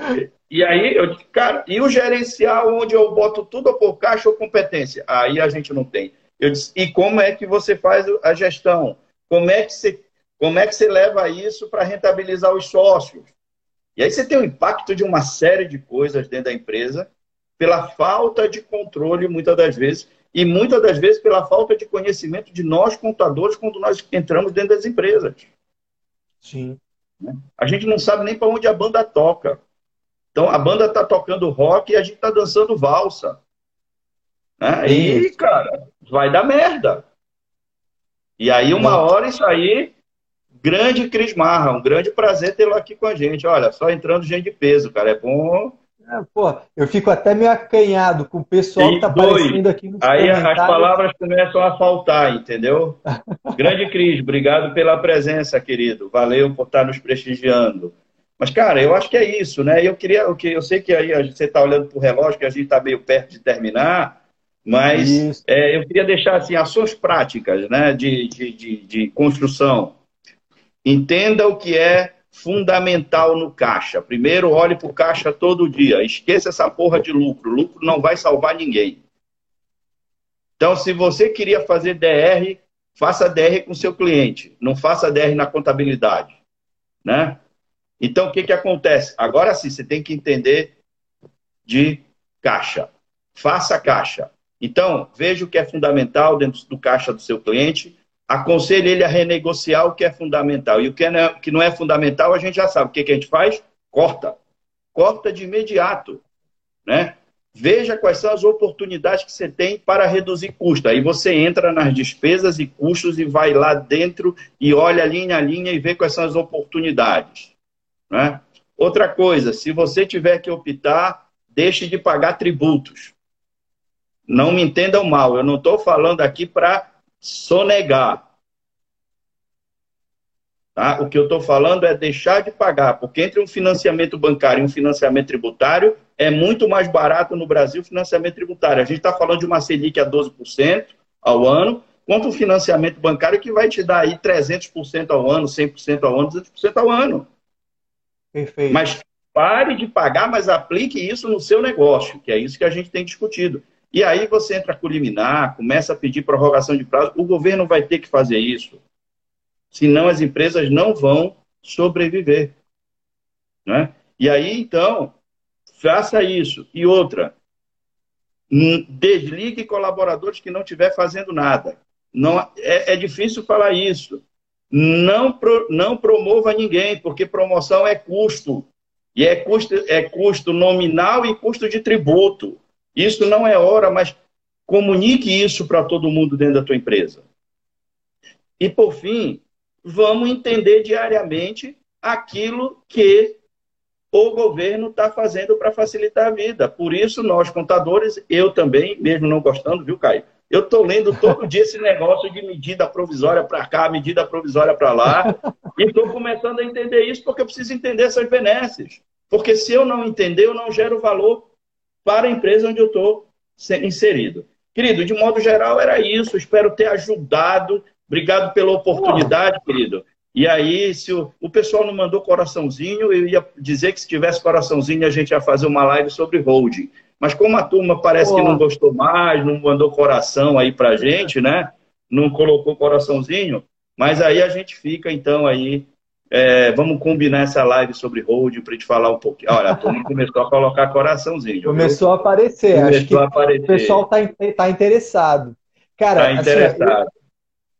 e aí, eu disse, cara, e o gerencial onde eu boto tudo por caixa ou competência? Aí a gente não tem. Eu disse, e como é que você faz a gestão? Como é que você, como é que você leva isso para rentabilizar os sócios? E aí você tem o impacto de uma série de coisas dentro da empresa pela falta de controle, muitas das vezes, e muitas das vezes pela falta de conhecimento de nós, contadores, quando nós entramos dentro das empresas. Sim. Né? A gente não sabe nem para onde a banda toca. Então, a banda está tocando rock e a gente está dançando valsa. Né? E, cara, vai dar merda. E aí, uma hora, isso aí grande Cris Marra, um grande prazer tê-lo aqui com a gente. Olha, só entrando gente de peso, cara, é bom. É, pô, eu fico até meio acanhado com o pessoal e que tá dois, aparecendo aqui no Aí as palavras começam a faltar, entendeu? grande Cris, obrigado pela presença, querido. Valeu por estar nos prestigiando. Mas, cara, eu acho que é isso, né? Eu queria, eu, eu sei que aí você está olhando para o relógio, que a gente está meio perto de terminar, mas é, eu queria deixar assim ações práticas, né, de, de, de, de construção Entenda o que é fundamental no caixa. Primeiro, olhe para o caixa todo dia. Esqueça essa porra de lucro. Lucro não vai salvar ninguém. Então, se você queria fazer DR, faça DR com seu cliente. Não faça DR na contabilidade. Né? Então, o que, que acontece? Agora sim, você tem que entender de caixa. Faça caixa. Então, veja o que é fundamental dentro do caixa do seu cliente aconselho ele a renegociar o que é fundamental. E o que, é, que não é fundamental, a gente já sabe. O que, que a gente faz? Corta. Corta de imediato. Né? Veja quais são as oportunidades que você tem para reduzir custo. Aí você entra nas despesas e custos e vai lá dentro e olha linha a linha e vê quais são as oportunidades. Né? Outra coisa, se você tiver que optar, deixe de pagar tributos. Não me entendam mal, eu não estou falando aqui para sonegar. Tá? O que eu estou falando é deixar de pagar, porque entre um financiamento bancário e um financiamento tributário é muito mais barato no Brasil o financiamento tributário. A gente está falando de uma Selic a 12% ao ano, quanto um financiamento bancário que vai te dar aí 300% ao ano, 100% ao ano, 200% ao ano. Perfeito. Mas pare de pagar, mas aplique isso no seu negócio, que é isso que a gente tem discutido. E aí você entra com liminar, começa a pedir prorrogação de prazo. O governo vai ter que fazer isso. Senão as empresas não vão sobreviver. Né? E aí, então, faça isso. E outra, desligue colaboradores que não estiver fazendo nada. Não, é, é difícil falar isso. Não, pro, não promova ninguém, porque promoção é custo. E é custo, é custo nominal e custo de tributo. Isso não é hora, mas comunique isso para todo mundo dentro da tua empresa. E, por fim, vamos entender diariamente aquilo que o governo está fazendo para facilitar a vida. Por isso, nós, contadores, eu também, mesmo não gostando, viu, Caio? Eu estou lendo todo dia esse negócio de medida provisória para cá, medida provisória para lá, e estou começando a entender isso porque eu preciso entender essas benesses. Porque se eu não entender, eu não gero valor para a empresa onde eu estou inserido. Querido, de modo geral era isso. Espero ter ajudado. Obrigado pela oportunidade, querido. E aí, se o, o pessoal não mandou coraçãozinho, eu ia dizer que se tivesse coraçãozinho, a gente ia fazer uma live sobre holding. Mas como a turma parece que não gostou mais, não mandou coração aí pra gente, né? Não colocou coraçãozinho, mas aí a gente fica, então, aí. É, vamos combinar essa live sobre holding para gente falar um pouquinho. Olha, a turma começou a colocar coraçãozinho. Começou viu? a aparecer. Começou Acho que a aparecer. o pessoal está tá interessado. Cara, tá interessado. Assim,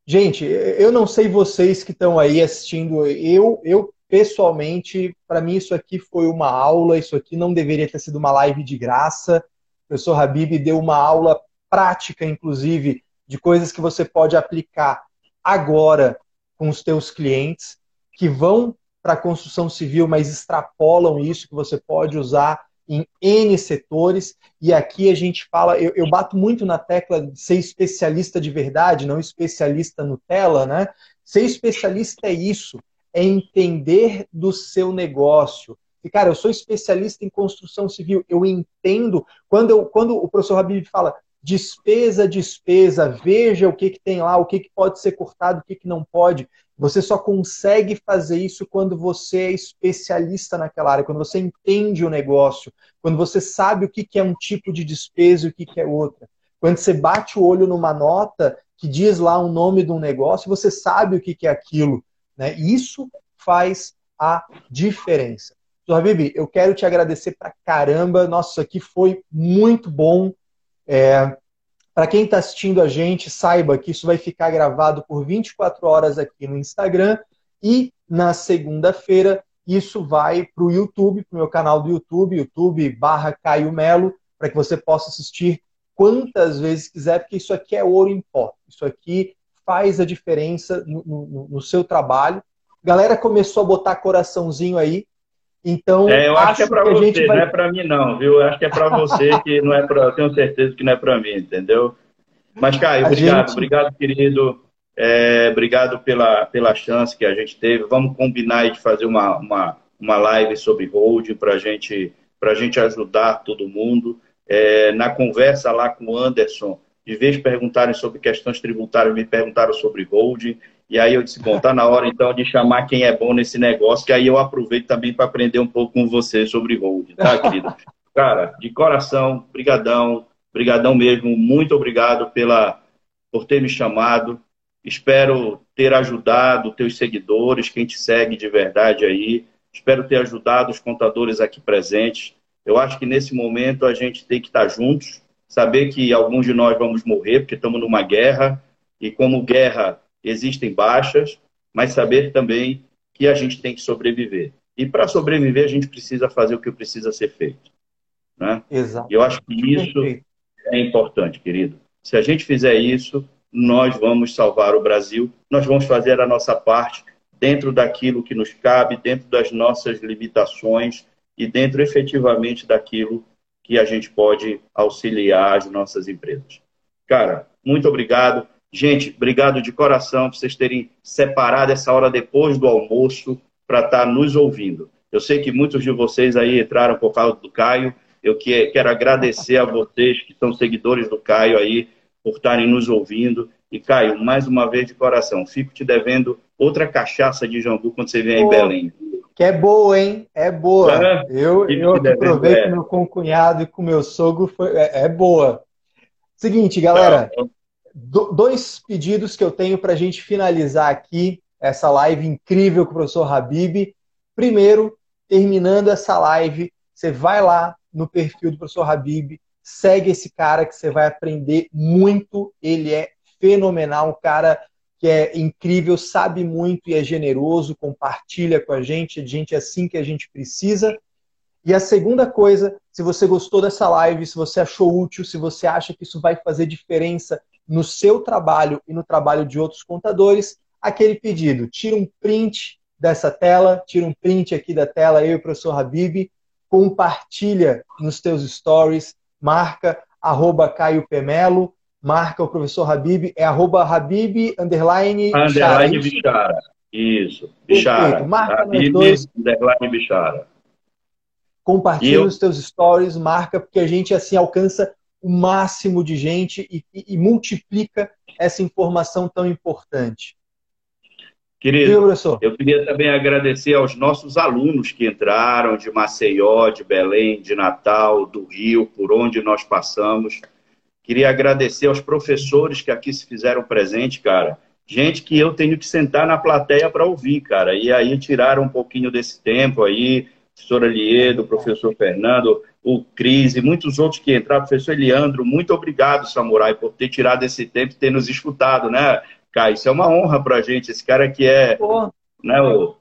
Gente, eu não sei vocês que estão aí assistindo. Eu, eu pessoalmente, para mim isso aqui foi uma aula. Isso aqui não deveria ter sido uma live de graça. O professor Habib deu uma aula prática, inclusive, de coisas que você pode aplicar agora com os teus clientes, que vão para a construção civil, mas extrapolam isso, que você pode usar em N setores, e aqui a gente fala, eu, eu, bato muito na tecla de ser especialista de verdade, não especialista Nutella, né? Ser especialista é isso, é entender do seu negócio. E, cara, eu sou especialista em construção civil, eu entendo, quando, eu, quando o professor Habib fala despesa, despesa, veja o que, que tem lá, o que, que pode ser cortado, o que, que não pode. Você só consegue fazer isso quando você é especialista naquela área, quando você entende o negócio, quando você sabe o que é um tipo de despesa e o que é outra. Quando você bate o olho numa nota que diz lá o nome de um negócio, você sabe o que é aquilo. Né? Isso faz a diferença. Habib, eu quero te agradecer pra caramba. Nossa, isso aqui foi muito bom. É, para quem está assistindo a gente, saiba que isso vai ficar gravado por 24 horas aqui no Instagram e na segunda-feira isso vai para o YouTube, para o meu canal do YouTube, YouTube barra Caio Melo, para que você possa assistir quantas vezes quiser, porque isso aqui é ouro em pó. Isso aqui faz a diferença no, no, no seu trabalho. Galera começou a botar coraçãozinho aí, então, é, eu acho, acho que é para você, vai... não é para mim não, viu? Eu acho que é para você que não é para, tenho certeza que não é para mim, entendeu? Mas Caio, a obrigado, gente... obrigado querido, é, obrigado pela, pela chance que a gente teve. Vamos combinar de fazer uma, uma, uma live sobre holding para gente, a gente ajudar todo mundo. É, na conversa lá com o Anderson, de vez perguntarem sobre questões tributárias, me perguntaram sobre holding. E aí eu disse, bom, tá na hora então de chamar quem é bom nesse negócio, que aí eu aproveito também para aprender um pouco com você sobre holding, tá, querido? Cara, de coração, brigadão, brigadão mesmo, muito obrigado pela, por ter me chamado. Espero ter ajudado teus seguidores, quem te segue de verdade aí. Espero ter ajudado os contadores aqui presentes. Eu acho que nesse momento a gente tem que estar juntos, saber que alguns de nós vamos morrer, porque estamos numa guerra, e como guerra existem baixas, mas saber também que a gente tem que sobreviver. E para sobreviver, a gente precisa fazer o que precisa ser feito. Né? Exato. E eu acho que isso é importante, querido. Se a gente fizer isso, nós vamos salvar o Brasil, nós vamos fazer a nossa parte dentro daquilo que nos cabe, dentro das nossas limitações e dentro efetivamente daquilo que a gente pode auxiliar as nossas empresas. Cara, muito obrigado. Gente, obrigado de coração por vocês terem separado essa hora depois do almoço para estar tá nos ouvindo. Eu sei que muitos de vocês aí entraram por causa do Caio. Eu quero agradecer a vocês que são seguidores do Caio aí por estarem nos ouvindo. E, Caio, mais uma vez de coração, fico te devendo outra cachaça de jambu quando você vier em Belém. Que é boa, hein? É boa. É, eu eu aproveito é. meu concunhado e com meu sogro, foi, é, é boa. Seguinte, galera. Não, dois pedidos que eu tenho para a gente finalizar aqui. essa live incrível com o professor Habib. Primeiro, terminando essa live, você vai lá no perfil do professor Habib, segue esse cara que você vai aprender muito. Ele é fenomenal, um cara que é incrível, sabe muito e é generoso, compartilha com a gente, é gente assim que a gente precisa. E a segunda coisa, se você gostou dessa live, se você achou útil, se você acha que isso vai fazer diferença no seu trabalho e no trabalho de outros contadores, aquele pedido, tira um print dessa tela, tira um print aqui da tela, eu e o professor Habib, compartilha nos teus stories, marca arroba Caio Pemelo, marca o professor Habib, é arroba Habib, underline, underline Bichara. Isso, Bichara. Marca Habib, dois. underline Bichara. Compartilha eu... nos teus stories, marca, porque a gente assim alcança o máximo de gente e, e, e multiplica essa informação tão importante. Querido, eu queria também agradecer aos nossos alunos que entraram de Maceió, de Belém, de Natal, do Rio, por onde nós passamos. Queria agradecer aos professores que aqui se fizeram presente, cara. Gente que eu tenho que sentar na plateia para ouvir, cara. E aí tiraram um pouquinho desse tempo aí, professor Aliedo, professor Fernando, o Cris e muitos outros que entraram, professor Eliandro, muito obrigado, Samurai, por ter tirado esse tempo e ter nos escutado, né? Caio, isso é uma honra para a gente. Esse cara que é né, o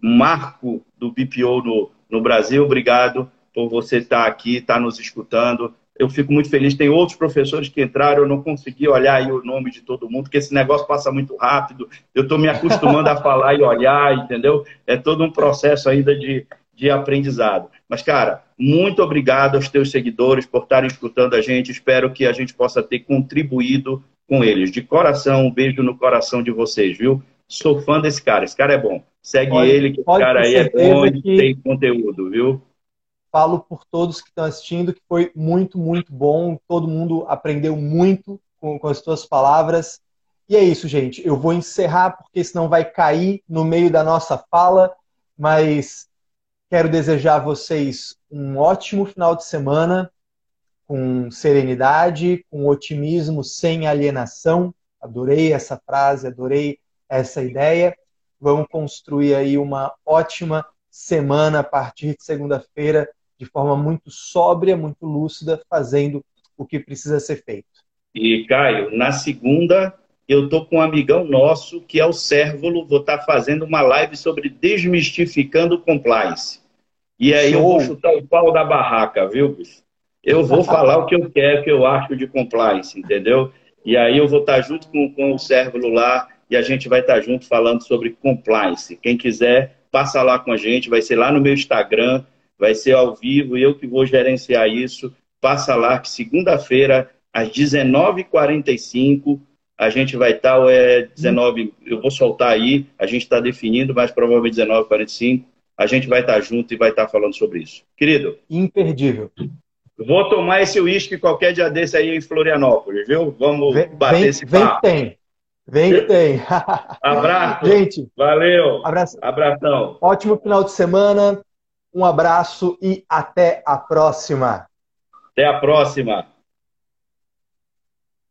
marco do BPO no, no Brasil, obrigado por você estar aqui, estar nos escutando. Eu fico muito feliz. Tem outros professores que entraram, eu não consegui olhar aí o nome de todo mundo, porque esse negócio passa muito rápido. Eu estou me acostumando a falar e olhar, entendeu? É todo um processo ainda de, de aprendizado. Mas, cara, muito obrigado aos teus seguidores por estarem escutando a gente. Espero que a gente possa ter contribuído com eles. De coração, um beijo no coração de vocês, viu? Sou fã desse cara, esse cara é bom. Segue pode, ele, que o cara aí é bom e tem conteúdo, viu? Falo por todos que estão assistindo que foi muito, muito bom. Todo mundo aprendeu muito com, com as tuas palavras. E é isso, gente. Eu vou encerrar porque senão vai cair no meio da nossa fala, mas quero desejar a vocês um ótimo final de semana com serenidade, com otimismo, sem alienação. Adorei essa frase, adorei essa ideia. Vamos construir aí uma ótima semana a partir de segunda-feira, de forma muito sóbria, muito lúcida, fazendo o que precisa ser feito. E, Caio, na segunda, eu tô com um amigão nosso, que é o Sérvulo, vou estar tá fazendo uma live sobre desmistificando compliance. E aí Show. eu vou chutar o pau da barraca, viu, bicho? eu vou falar o que eu quero, o que eu acho de compliance, entendeu? E aí eu vou estar junto com, com o Cérvulo lá e a gente vai estar junto falando sobre compliance. Quem quiser, passa lá com a gente, vai ser lá no meu Instagram, vai ser ao vivo, eu que vou gerenciar isso. Passa lá que segunda-feira, às 19h45, a gente vai estar, ou é 19, eu vou soltar aí, a gente está definindo, mas provavelmente 19h45, a gente vai estar junto e vai estar falando sobre isso. Querido. Imperdível. Vou tomar esse uísque qualquer dia desse aí em Florianópolis, viu? Vamos vem, bater vem, esse papo. Vem que tem. Vem que tem. Abraço. Gente. Valeu. Abraço. Abração. Ótimo final de semana. Um abraço e até a próxima. Até a próxima.